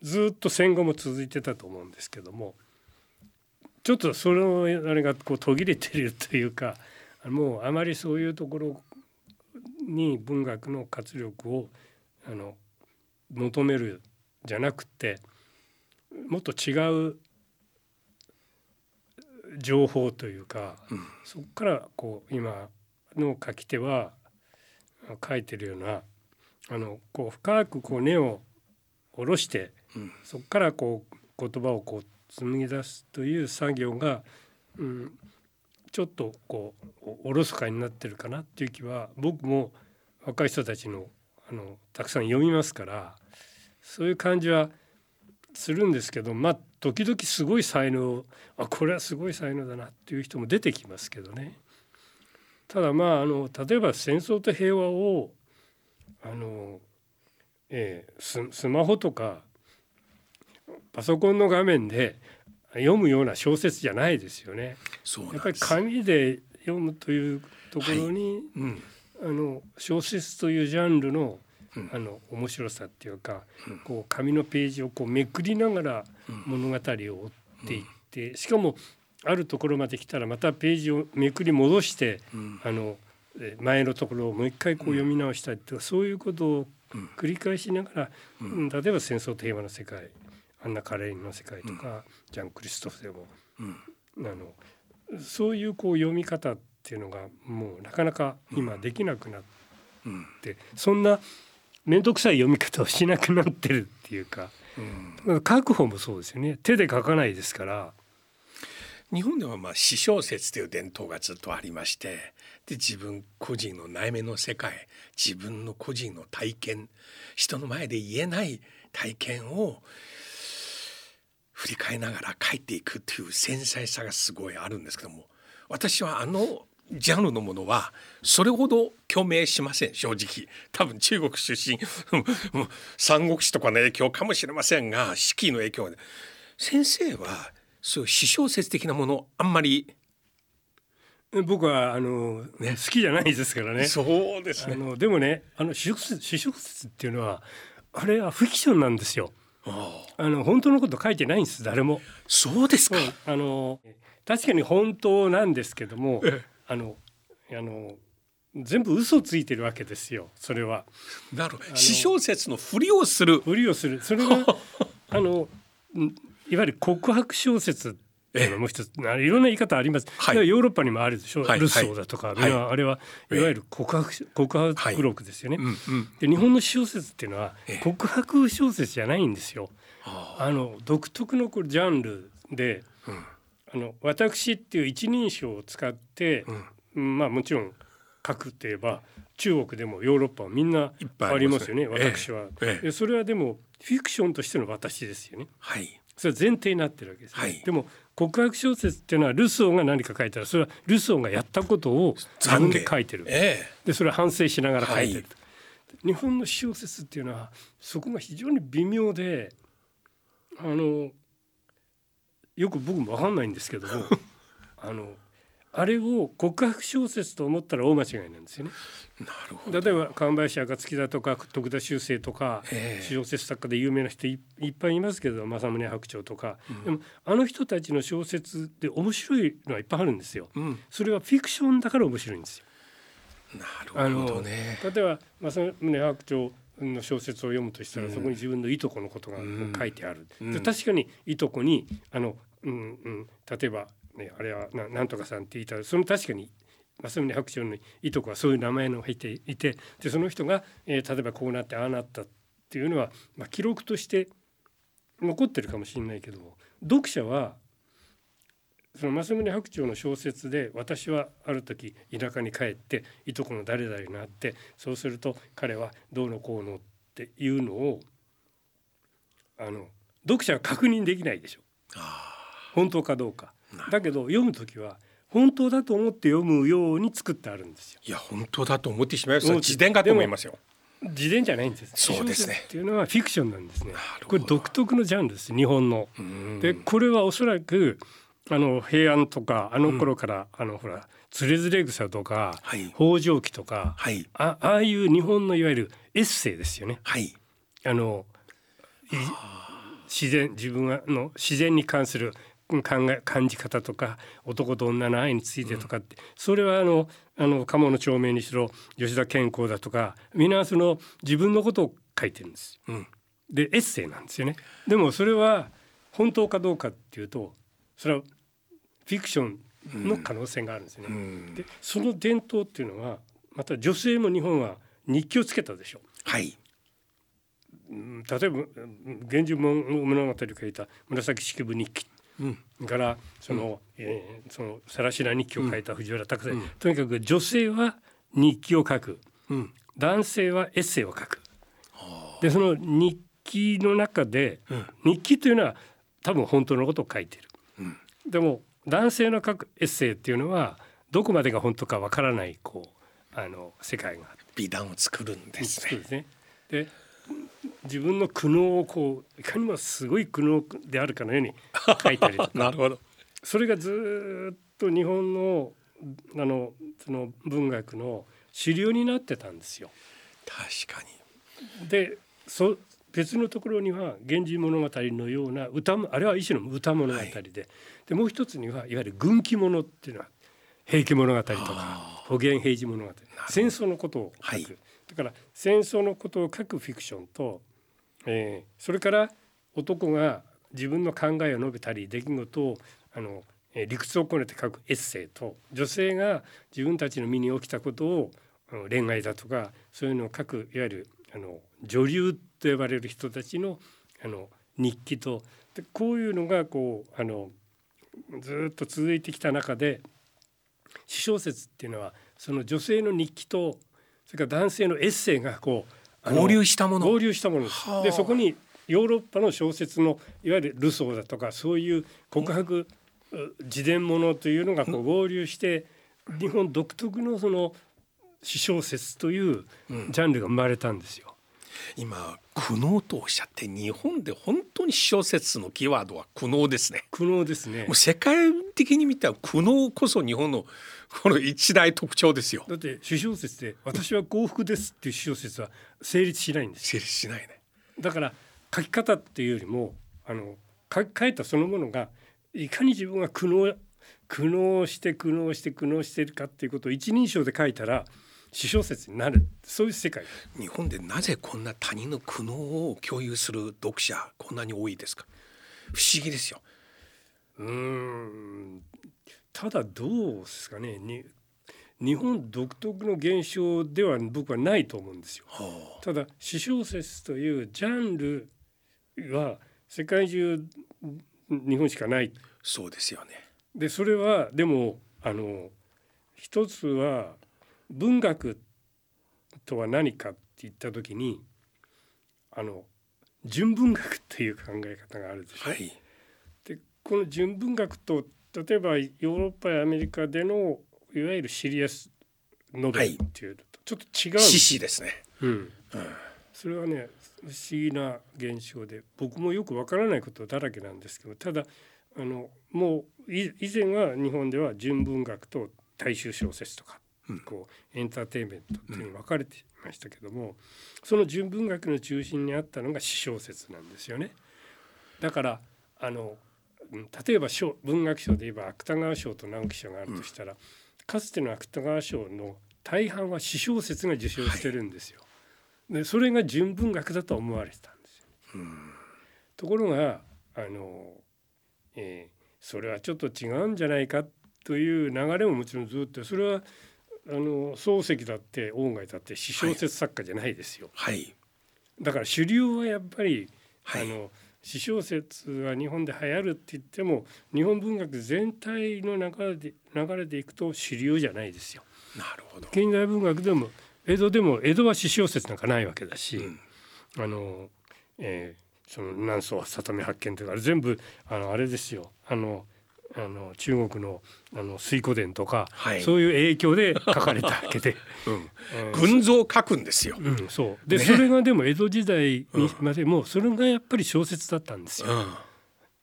D: ずっと戦後も続いてたと思うんですけどもちょっとそのあれがこう途切れてるというかもうあまりそういうところに文学の活力をあの求めるじゃなくてもっと違う情報というか、うん、そこからこう今の書き手は書いてるようなあのこう深くこう根を下ろして、うん、そこからこう言葉をこう紡ぎ出すという作業が、うん、ちょっとこうおろそかになってるかなっていう気は僕も若い人たちのあのたくさん読みますからそういう感じはするんですけどまあ時々すごい才能あこれはすごい才能だなっていう人も出てきますけどね。ただまああの例えば戦争と平和をあの、えー、ススマホとかパソコンの画面で読むような小説じゃないですよね。やっぱり紙で読むというところに、はいうん、あの小説というジャンルのあの面白さっていうか、こう紙のページをこうめくりながら物語を追っていって、しかもあるところまで来たらまたページをめくり戻して、あの前のところをもう一回こう読み直したりとか、そういうことを繰り返しながら、例えば「戦争と平和の世界」「アンナ・カレーニの世界」とか、ジャン・クリストフでも、あのそういうこう読み方っていうのがもうなかなか今できなくなって、そんな面倒くさい読み方をしなくなってるっていうか、うん、書く方もそうですよね。手で書かないですから。
B: 日本ではまあ詩小説という伝統がずっとありましてで自分個人の内面の世界自分の個人の体験人の前で言えない体験を振り返りながら書いていくという繊細さがすごいあるんですけども私はあのジャンルのものはそれほど共鳴しません正直多分中国出身 三国志とかの影響かもしれませんが四季の影響先生はそういう詩小説的なものあんまり
D: 僕はあの、ね、好きじゃないですからね。
B: そうですね。
D: あのでもね、あの詩小説っていうのはあれはフィクションなんですよ。あの本当のこと書いてないんです誰も。
B: そうですか。
D: あの確かに本当なんですけども、あのあの全部嘘ついてるわけですよそれは。
B: なるほど。詩小説のふりをする。
D: ふりをする。それが あのいわゆる告白小説っていうのもう一ついろんな言い方あります、はい、ヨーロッパにもあるでしょ、はい、ルソーだとか、はい、あれはいわゆる告白告白録ですよね、うんうん、で日本の小説っていうのは告白小説じゃないんですよ。あの独特のこれジャンルで、うんあの私っていう一人称を使って、うん、まあもちろん書くって言えば中国でもヨーロッパはみんなあります。よね、ね、私は、ええ、それはでもフィクションとしての私ですよね。
B: はい、
D: それは前提になってるわけです、ね、はい、でも告白小説っていうのはルソーが何か書いたらそれはルソーがやったことを自分で書いてる、ええ、でそれは反省しながら書いてる、はい、日本の小説っていうのはそこが非常に微妙であのよく僕も分かんないんですけども あのあれを告白小説と思ったら大間違いなんですよね。
B: なるほど
D: 例えば神林暁だとか徳田修正とか、えー、小説作家で有名な人いっぱいいますけど政宗白鳥とか、うん、でもあの人たちの小説で面白いのはいっぱいあるんですよ。うん、それはフィクションだから面白いんですよ。
B: なるほどね。
D: 例えば政宗白鳥の小説を読むとしたら、うん、そこに自分のいとこのことが書いてある。確かにいとこにあのうんうん、例えば、ね、あれはななんとかさんって言ったらその確かに正宗白鳥のいとこはそういう名前の入っていてでその人が、えー、例えばこうなってああなったっていうのは、まあ、記録として残ってるかもしれないけど読者はその正宗白鳥の小説で私はある時田舎に帰っていとこの誰々になってそうすると彼はどうのこうのっていうのをあの読者は確認できないでしょ。あ本当かどうか。だけど読む時は本当だと思って読むように作ってあるんですよ。
B: いや本当だと思ってしまいます自伝かと思いますよ。
D: 自伝じゃないんです。
B: そうですね。
D: っていうのはフィクションなんですね。これ独特のジャンルです日本の。でこれはおそらくあの平安とかあの頃から、うん、あのほらつれづれ草とか、はい、北条記とか、はい、あああいう日本のいわゆるエッセイですよね。はい、あの自然自分の自然に関する考え感じ方とか男と女の愛についてとかって、それはあのあの鴨の長命にしろ吉田健康だとか皆その自分のことを書いてるんです。
B: うん
D: でエッセイなんですよね。でもそれは本当かどうかっていうとそれはフィクションの可能性があるんですよね。
B: うん
D: でその伝統っていうのはまた女性も日本は日記をつけたでしょ。
B: はい
D: うん例えばうん源氏物語を書いた紫式部日記
B: うん。
D: からその、えーそのさらしな日記を書いた藤原拓哉、とにかく女性は日記を書く。
B: うん。
D: 男性はエッセイを書く。でその日記の中で、日記というのは多分本当のことを書いている。でも男性の書くエッセイっていうのはどこまでが本当かわからないこうあの世界が
B: 美談を作るんですね。
D: ですね。で自分の苦悩をこういかにもすごい苦悩であるかのように書いたりとか。
B: なるほど。
D: それがずーっと日本のあのその文学の主流になってたんですよ。
B: 確かに。
D: でそ別のところには「源氏物語」のような歌もあれは一種の歌物語で,、でもう一つにはいわゆる軍記物っていうのは「平家物語」とか「保元平治物語」戦争のことを書く、
B: はい
D: だから戦争のことを書くフィクションと、えーそれから男が自分の考えを述べたり出来事をあの、えー理屈をこねて書くエッセイと女性が自分たちの身に起きたことを恋愛だとかそういうのを書くいわゆるあの女流と呼ばれる人たちのあの日記とでこういうのがこうあのずっと続いてきた中で詩小説っていうのはその女性の日記とそれから男性のエッセイがこう
B: 合流したもの。
D: 合流したものででそこにヨーロッパの小説のいわゆるルソーだとかそういう告白う自伝ものというのがこう合流して日本独特のその詩小説というジャンルが生まれたんですよ。
B: 今苦悩とおっしゃって日本で本当に小説のキーワードは苦悩ですね。
D: 苦悩ですね。
B: もう世界的に見たら苦悩こそ日本のこの一大特徴ですよ。
D: だって詩小説で「私は幸福です」っていう詩小説は成立しないんです。よ
B: 成立しないね。
D: だから書き方っていうよりもあの書書いたそのものがいかに自分が苦悩苦悩して苦悩して苦悩しているかっていうことを一人称で書いたら詩小説になる。そういう世界。
B: 日本でなぜこんな他人の苦悩を共有する読者こんなに多いですか？不思議ですよ。
D: うーん。ただどうですかね。に日本独特の現象では僕はないと思うんですよ。
B: は
D: ただ詩小説というジャンルは世界中日本しかない。
B: あそうですよね。
D: でそれはでもあの一つは文学とは何かって言った時にあの純文学っていう考え方があるでしょ。
B: はい。
D: でこの純文学と例えばヨーロッパやアメリカでのいわゆるシリアスノベルっていうのとちょっと違うんです
B: 獅子ですね。
D: うん、それはね不思議な現象で僕もよくわからないことだらけなんですけどただあのもうい以前は日本では純文学と大衆小説とか、こうエンターテインメントっていうに分かれていましたけども、その純文学の中心にあったのが詩小説なんですよね。だからあのうん例えば賞文学賞で言えば芥川賞と直木賞があるとしたら、かつての芥川賞の大半は詩小説が受賞してるんですよ。でそれが純文学だと思われてたんですよ。ところがあの、えーそれはちょっと違うんじゃないかという流れももちろんずっとそれはあの漱石だって鴎外だって詩小説作家じゃないですよ。
B: はい。
D: だから主流はやっぱり、
B: はい。
D: あの詩小説は日本で流行るって言っても日本文学全体の流れで流れでいくと主流じゃないですよ。
B: なるほど。
D: 近代文学でも江戸でも江戸は詩小説なんかないわけだし、あの、えーその南宋里見八犬とか全部あのあれですよ。あのあの中国のあの水古伝とか、
B: はい。
D: そういう影響で書かれたわけで。
B: うん。群像を書くんですよ、
D: うん、そう。で、それがでも江戸時代にまでもそれがやっぱり小説だったんですよ。
B: うん。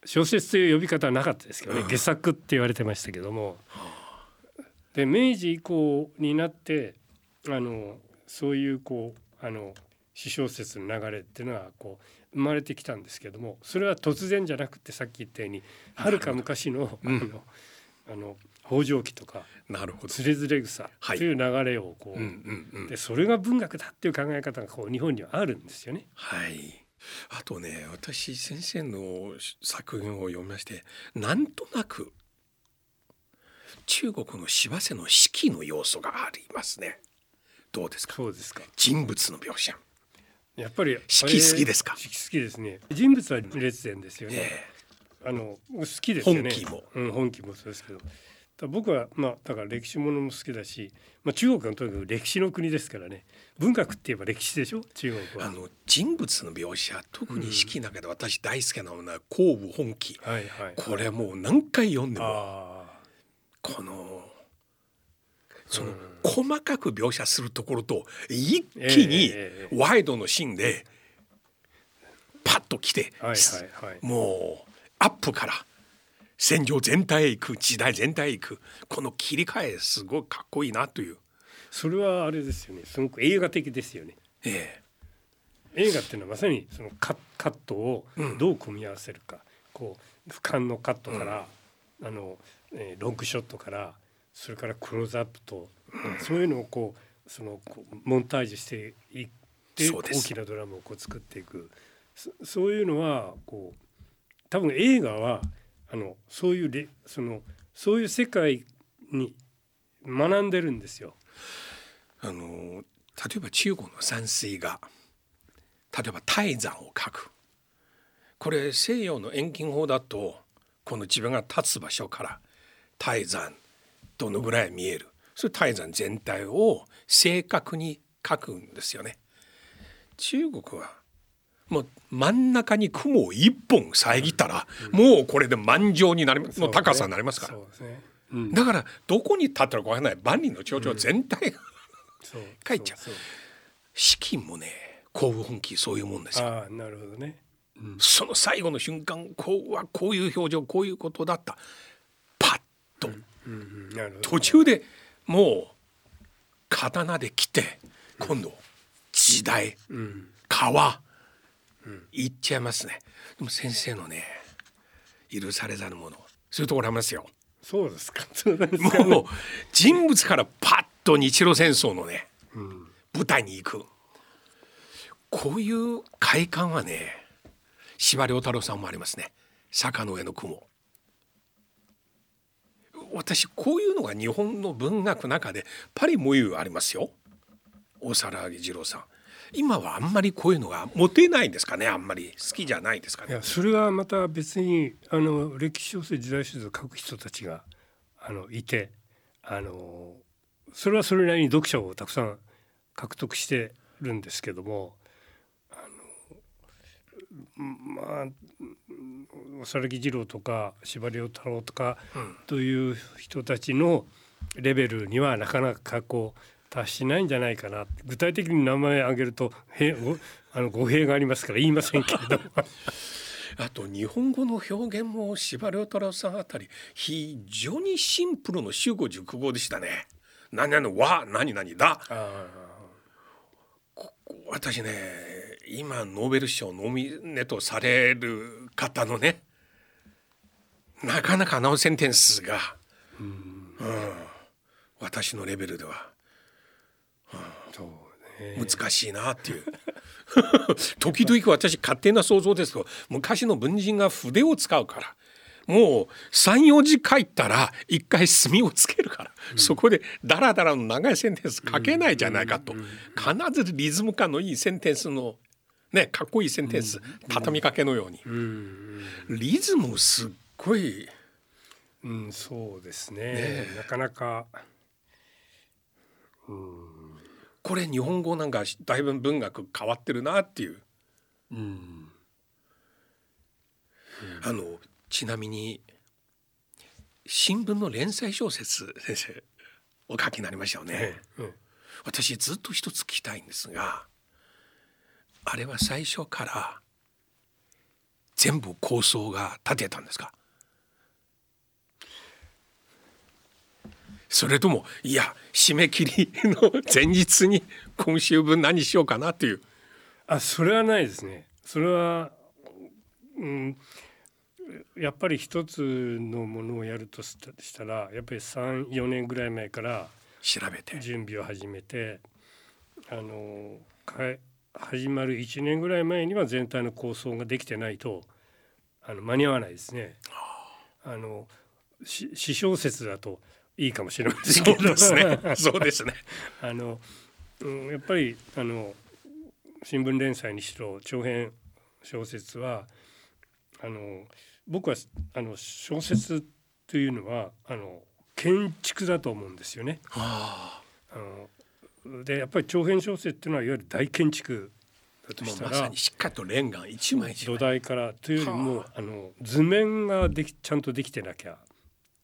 D: 小説という呼び方はなかったですけどね、下作って言われてましたけども。で明治以降になってあのそういうこうあの詩小説の流れっていうのはこう生まれてきたんですけどもそれは突然じゃなくてさっき言ったようにはるか昔のあのあの北条記とか
B: なるほど。
D: つれづれ草という流れをこう、
B: うんうんうん。
D: でそれが文学だっていう考え方がこう日本にはあるんですよね。
B: はい。あとね私先生の作品を読みましてなんとなく中国の芝生の四季の要素がありますね。どうですか？
D: そうですか。
B: 人物の描写
D: やっぱり
B: 四季好きですか？
D: 四季好きですね。人物は列伝ですよね。
B: え
D: あの好きですよね。
B: 本気も
D: うん、本気もそうですけど。だ僕はまあだから歴史ものも好きだし、まあ中国はとにかく歴史の国ですからね。文学って言えば歴史でしょ？中国は。
B: えあの人物の描写特に四季の中で私大好きなのは後部本気
D: はいはい。
B: これもう何回読んでも
D: あ
B: このその細かく描写するところと一気に
D: ええ
B: ワイドのシーンでパッと来て。もうアップから戦場全体へ行く時代全体へ行くこの切り替えすごいかっこいいなという、
D: それはあれですよね。すごく映画的ですよね。
B: え
D: 映画っていうのはまさにそのカカットをどう組み合わせるか、こう俯瞰のカットから、あの、えーロングショットからそれからクローズアップと、そういうのをこうそのこうモンタージュしていって大きなドラマをこう作っていく。そそういうのはこう多分映画はあのそういうれそのそういう世界に学んでるんですよ。
B: えあの例えば中国の山水画。例えば泰山を描く。これ西洋の遠近法だとこの自分が立つ場所から泰山どのぐらい見える。それ泰山全体を正確に描くんですよね。中国はもう真ん中に雲を一本遮ったら、もうこれで満場になりの高さになりますから、だからどこに立ったらかわからない。万里の長城全体が、
D: そう。
B: 書いちゃう。資金もね甲府本気そういうもんですよ。
D: ああなるほどね。
B: その最後の瞬間こうはこういう表情こういうことだった。パッと途中でもう刀で切って今度時代
D: うん、
B: 川いっちゃいますね。でも先生のね許されざるもの。そういうところありますよ。
D: そうですか。
B: もう人物からパッと日露戦争のね
D: うん、
B: 舞台に行く。こういう快感はね司馬遼太郎さんもありますね。坂の上の雲私こういうのが日本の文学の中でパリモユありますよ。大沢木二郎さん。今はあんまりこういうのがモテないんですかねあんまり好きじゃないですかね。
D: いやそれはまた別にあの歴史小説時代小説を書く人たちがあのいてあのそれはそれなりに読者をたくさん獲得してるんですけどもあのまあ幼木二郎とか司馬遼太郎とかという人たちのレベルにはなかなかこう達しないんじゃないかな具体的に名前挙げるとへごあの語弊がありますから言いませんけれども
B: あと日本語の表現も司馬遼太郎さんあたり非常にシンプルの集語熟語でしたね。何々は何々だ。
D: あ
B: ここ私ね今ノーベル賞ノミネートされる方のねなかなかあのセンテンスが、うん私のレベルでは
D: うね
B: 難しいなっていう。時々私勝手な想像ですけど昔の文人が筆を使うからもう34字書いたら一回墨をつけるから、そこでダラダラの長いセンテンス書けないじゃないかと、必ずリズム感のいいセンテンスのねかっこいいセンテンス、畳みかけのように、
D: うん。
B: リズムすっごい。
D: うん、そうですね。
B: ね
D: なかなか。
B: これ日本語なんかだいぶ文学変わってるなっていう。
D: うん。
B: あのちなみに新聞の連載小説先生お書きになりましたよね。
D: ええうん。
B: 私ずっと一つ聞きたいんですがあれは最初から全部構想が立てたんですか？それともいや締め切りの前日に今週分何しようかなという。
D: あそれはないですね。それは、うん、やっぱり一つのものをやるとしたらやっぱり34年ぐらい前から
B: 調べて。
D: 準備を始めてあの始まる1年ぐらい前には全体の構想ができてないとあの間に合わないですね。あの詩小説だといいかもしれませんけど
B: そうですね。そうですね
D: あの、うん、やっぱりあの新聞連載にしろ長編小説はあの僕はあの小説というのはあの建築だと思うんですよね。あのでやっぱり長編小説っていうのはいわゆる大建築だとしたら、ま、
B: しっかりとレンガ一枚。
D: 土台からというよりもあ。の図面ができちゃんとできてなきゃ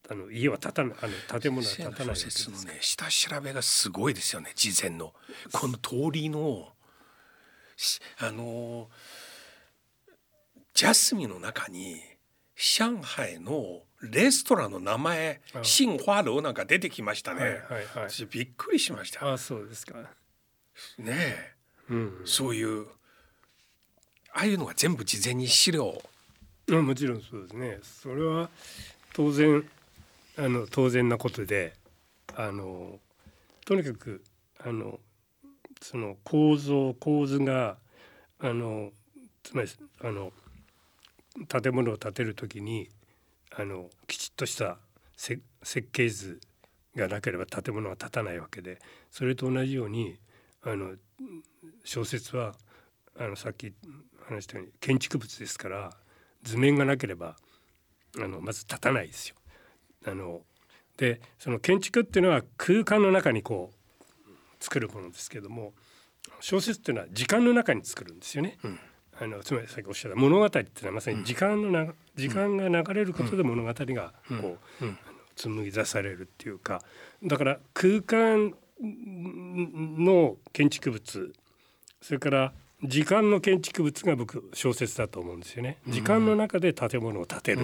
D: あの家は建たないあの建物は建たないです
B: のね下調べがすごいですよね事前の。この通りのあのジャスミンの中に上海のレストランの名前新華楼なんか出てきましたね、はいはいはい、びっくりしました。
D: あそうですか。
B: ねえ、うん、そういうああいうのが全部事前に資料。
D: あもちろんそうですね。それは当然あの当然なことであのとにかくあのその構造構図があのつまりあの建物を建てる時にあのきちっとした設計図がなければ建物は建たないわけでそれと同じようにあの小説はあのさっき話したように建築物ですから図面がなければあのまず建たないですよ。あのでその建築っていうのは空間の中にこう作るものですけども小説っていうのは時間の中に作るんですよね。うん、あのつまりさっきおっしゃった物語っていうのはまさに時間のな、うん、時間が流れることで物語がこう、うん、紡ぎ出されるっていうかだから空間の建築物それから時間の建築物が僕小説だと思うんですよね。時間の中で建物を建てる、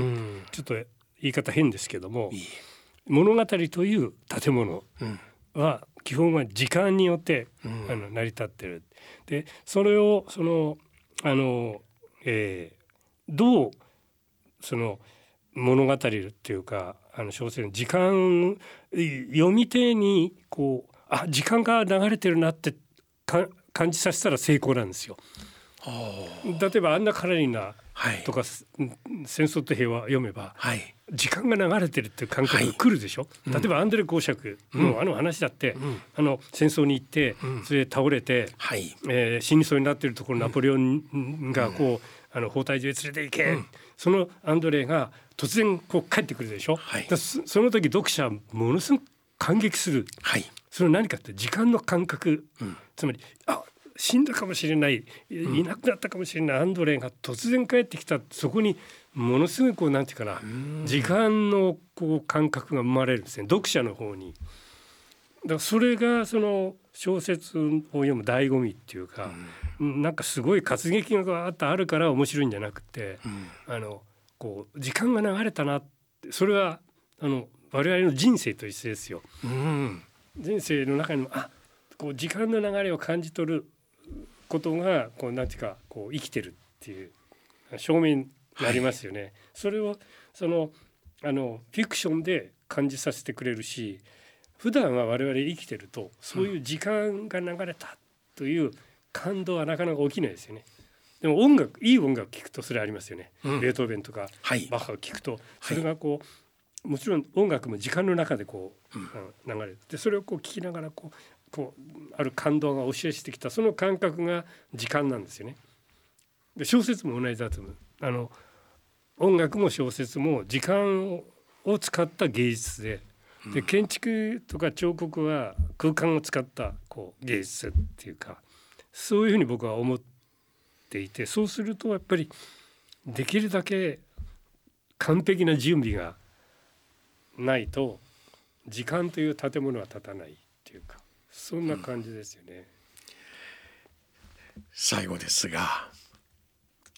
D: ちょっと言い方変ですけども、物語という建物は基本は時間によって、あの成り立ってる。でそれをそのあの、えー、どうその物語っていうかあの小説の時間読み手にこうあ時間が流れてるなって感じさせたら成功なんですよ。例えばアンナ・カラリナとか、はい、戦争と平和読めば、はい、時間が流れてるっていう感覚が来るでしょ、はい、例えばアンドレ・公爵のあの話だって、うん、あの戦争に行って、うん、それで倒れて、はい、えー、死にそうになってるところナポレオンがこう、あの包帯所へ連れて行け、そのアンドレが突然こう帰ってくるでしょ、はい、その時読者はものすごく感激する、はい、それは何かって時間の感覚、つまりあ死んだかもしれない。いなくなったかもしれない。アンドレが突然帰ってきた。そこにものすごいこうなんていうかな。時間のこう感覚が生まれるんですね。読者の方に。だからそれがその小説を読む醍醐味っていうか、うん、なんかすごい活劇があったあるから面白いんじゃなくて、うん、あのこう時間が流れたなってそれはあの我々の人生と一緒ですよ。うん、人生の中にもあこう時間の流れを感じ取ることがこうなんていうかこう生きてるっていう証明になりますよね。はい、それをそのあのフィクションで感じさせてくれるし普段は我々生きてるとそういう時間が流れたという感動はなかなか起きないですよね。でも音楽いい音楽聴くとそれありますよね。うん、ベートーベンとか、はい、バッハを聴くと。それがこう、はい、もちろん音楽も時間の中でこう、うん、流れる。でそれをこう聴きながらこうこうある感動が押し寄せてきたその感覚が時間なんですよね。で小説も同じだと思う。あの音楽も小説も時間を使った芸術でで建築とか彫刻は空間を使ったこう芸術っていうかそういうふうに僕は思っていてそうするとやっぱりできるだけ完璧な準備がないと時間という建物は建たないっていうかそんな感じですよね。
B: うん、最後ですが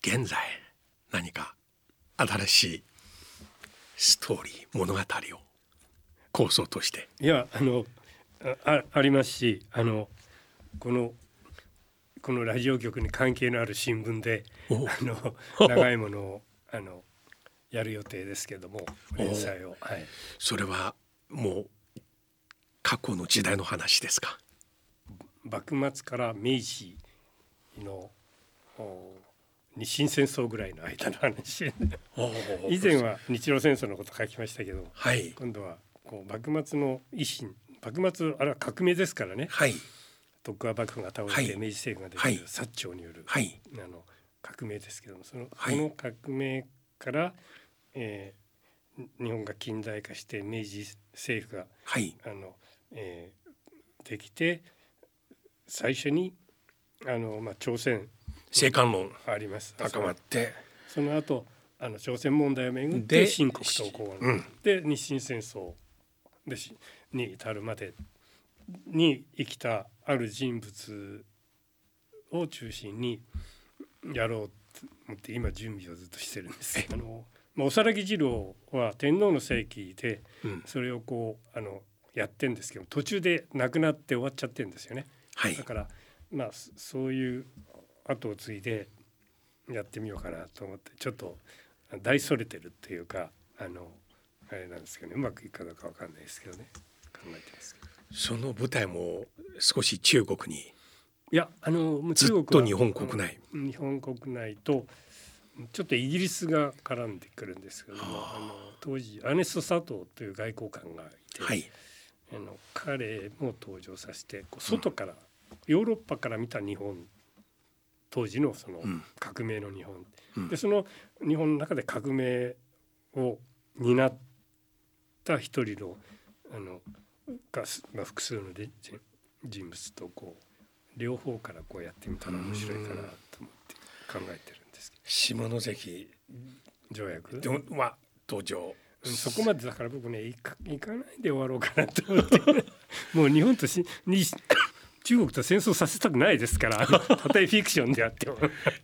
B: 現在何か新しいストーリー物語を構想として。
D: いやあのあありますしあのこのこのラジオ局に関係のある新聞で
B: お
D: あの長いものをあのやる予定ですけども連載を、はい、
B: それはもう過去の時代の話ですか？
D: 幕末から明治のお日清戦争ぐらいの間の話。以前は日露戦争のこと書きましたけど
B: はい。
D: 今度はこう幕末の維新幕末あれは革命ですからね。
B: はい。
D: 徳川幕府が倒れて、
B: はい。
D: 明治政府ができる
B: はい。
D: 薩長による、
B: はい。
D: あの革命ですけどもその,、
B: はい。
D: その革命から、えー日本が近代化して明治政府が
B: はい。
D: あの、えーできて最初にあの、まあ、朝鮮
B: 生還論
D: あります。
B: 高まって。
D: その後あの朝鮮問題をめぐっ
B: で
D: て新国統合が、
B: うん。
D: で日清戦争でしに至るまでに生きたある人物を中心にやろうと思って今準備をずっとしてるんです。あのまあ、おさらぎ次郎は天皇の世紀で
B: うん。
D: それをこうあのやってんですけど途中で亡くなって終わっちゃってるんですよね。
B: はい。
D: だからまあそそういう後を継いでやってみようかなと思ってちょっと大それてるっていうかあのあれなんですけどね。うまくいくかどうかわかんないですけどね。考えてますけど。
B: その舞台も少し中国に。
D: いやあのもう
B: ずっ
D: 中国は
B: と日本国内。
D: うん日本国内とちょっとイギリスが絡んでくるんですけども
B: はあ。
D: あの当時アネスト佐藤という外交官がいて、
B: はい。
D: あの彼も登場させてこう外から、ヨーロッパから見た日本当時のその
B: うん。
D: 革命の日本、
B: うん。
D: でその日本の中で革命を担った一人のあのが、まあ、複数の人人物とこう両方からこうやってみたら面白いかなと思って考えてる。んですけ
B: 下関
D: ど条約？
B: でもは登場
D: うんそこまでだから僕ね行か行かないで終わろうかなと思って。もう日本としに 中国と戦争させたくないですから たとえフィクションであっても。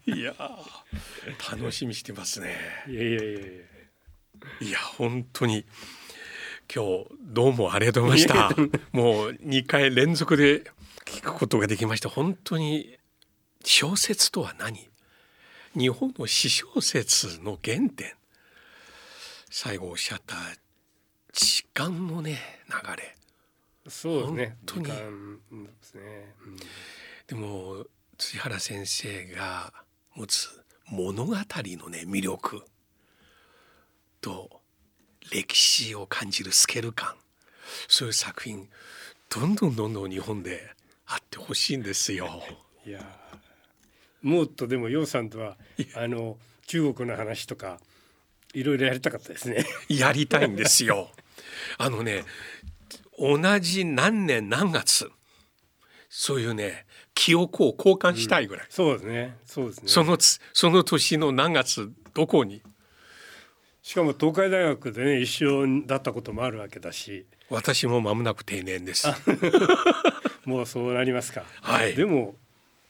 B: いやー楽しみにしてますね。
D: いやいやいやいや。
B: いや本当に。今日どうもありがとうございました。も。う2回連続で聞くことができました。本当に小説とは何？日本の詩小説の原点。最後おっしゃった時間のね流れ。
D: そうですね。
B: 本当に。
D: ですね、うん。
B: でも辻原先生が持つ物語のね魅力。と歴史を感じるスケール感。そういう作品どんどんどんどん日本であってほしいんですよ。
D: いやーもっとでも楊さんとはあの中国の話とかいろいろやりたかったですね。
B: やりたいんですよ。あのね同じ何年何月そういうね記憶を交換したいぐらい、
D: そうですね。そうですね。
B: そのつその年の何月どこに？
D: しかも東海大学でね一緒だったこともあるわけだし、
B: 私も間もなく定年です。
D: もうそうなりますか。
B: はい
D: でも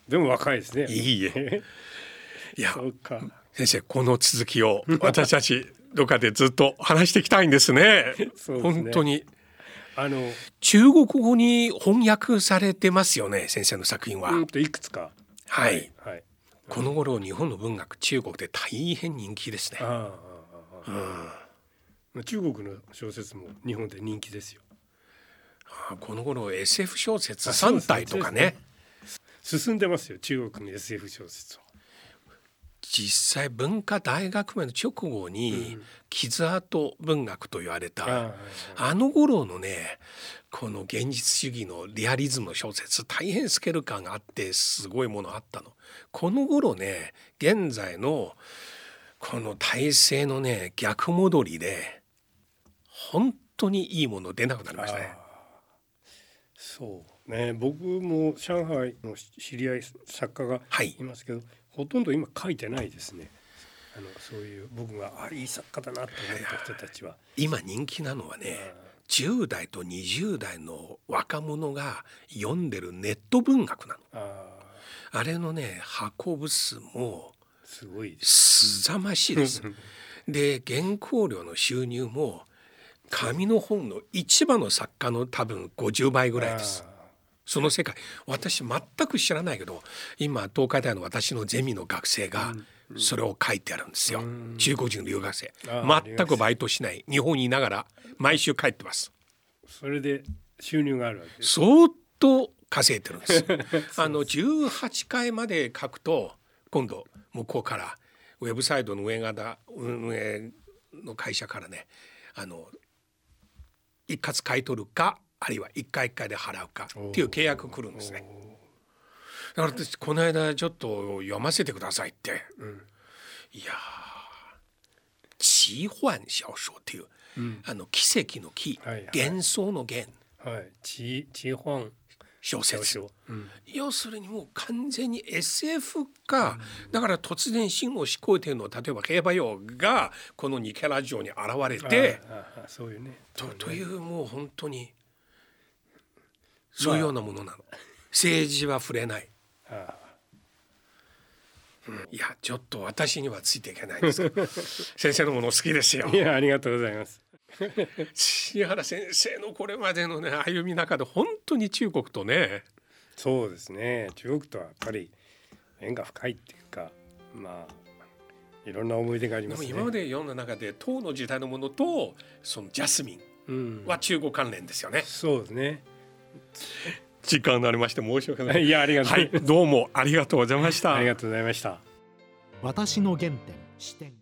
D: でも若いですね。
B: いいえ。いや。先生この続きを 私たちどっかでずっと話していきたいんですね。
D: すね
B: 本当に
D: あの
B: 中国語に翻訳されてますよね先生の作品は。
D: いくつか。
B: はい。
D: はい。
B: この頃日本の文学中国で大変人気ですね。
D: ああああああまあ中国の小説も日本で人気ですよ。
B: あこの頃 SF 小説3
D: あそうです
B: 体とかね
D: 進んでますよ中国の SF 小説は。
B: 実際文化大革命の直後に傷跡文学と言われた、
D: あ
B: の頃のねこの現実主義のリアリズムの小説大変スケール感があってすごいものあったの。この頃ね現在のこの体制のね逆戻りで本当にいいもの出なくなりましたね。
D: そうね僕も上海の知り合い作家が
B: はい
D: いますけど、ほとんど今書いてないですね。あのそういう僕があいい作家だなと思った人たちは。
B: 今人気なのはね10代と20代の若者が読んでるネット文学なの。
D: ああ
B: あれのね運ぶ数も
D: すごいです。
B: すざましいです。で原稿料の収入も紙の本の一番の作家の多分50倍ぐらいです。その世界。私全く知らないけど今東海大の私のゼミの学生がそれを書いてあるんですよ、中国人の留学生。全くバイトしない。日本にいながら毎週帰ってます。
D: それで収入があるわけです。
B: 相当稼いでるんです。あの18回まで書くと今度向こうからウェブサイトの上方運営の会社からねあの一括買い取るかあるいは一回一回で払うかっていう契約来るんですね。だから私この間ちょっと読ませてくださいって、うん、いや奇幻小说っていう、うん、あの奇跡の奇、はいはい、幻想の幻、
D: はい、奇奇幻
B: 小説、うん、要するにもう完全に SF か、うん、だから突然真を思考ていうの例えば競馬用がこのニケラジオに現れて
D: そういうね。
B: とというもう本当にそういうようなものなの、まあ、政治は触れない。うん、いやちょっと私にはついていけないです。先生のもの好きですよ。
D: いやありがとうございます。
B: 千原先生のこれまでのね歩み中で本当に中国とね。
D: そうですね。中国とはやっぱり縁が深いっていうかまあいろんな思い出があります、ね、
B: 今まで読んだ中で唐の時代のものとそのジャスミンは中国関連ですよね、うん、
D: そうですね
B: 時間になりまして申し訳ない。
D: いやありがとう、はい、
B: どうもありがとうございました。
D: ありがとうございました。
A: 私の原点視点。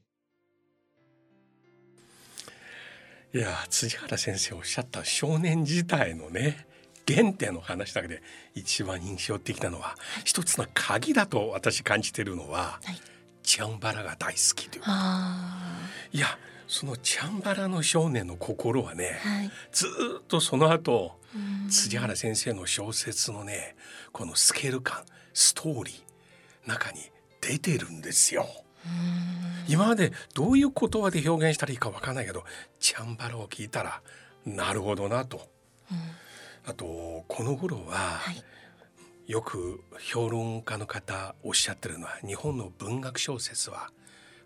B: いや辻原先生おっしゃった少年時代のね原点の話だけで一番印象的なのは、はい、一つの鍵だと私感じてるのは、はい、チャンバラが大好きといういやそのチャンバラの少年の心はね、はい、ずっとその後辻原先生の小説のねこのスケール感ストーリー中に出てるんですよ。今までどういう言葉で表現したらいいか分かんないけどチャンバラを聞いたらなるほどなと。あとこの頃は、はい、よく評論家の方おっしゃってるのは日本の文学小説は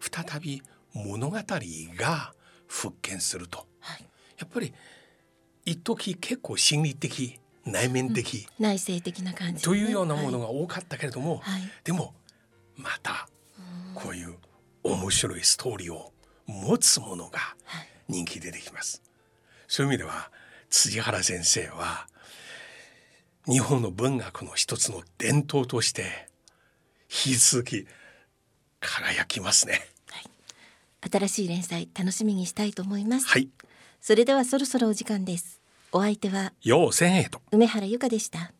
B: 再び物語が復権すると、はい、やっぱり一時結構心理的内面的、
C: うん、内省的な感じ、ね、
B: というようなものが多かったけれども、はい、でもまたこういう面白いストーリーを持つものが人気出てきます。そういう意味では辻原先生は日本の文学の一つの伝統として引き続き輝きますね、はい、
C: 新しい連載楽しみにしたいと思います。
B: はい。
C: それではそろそろお時間です。お相手は
B: 陽千恵と。
C: 梅原由香でした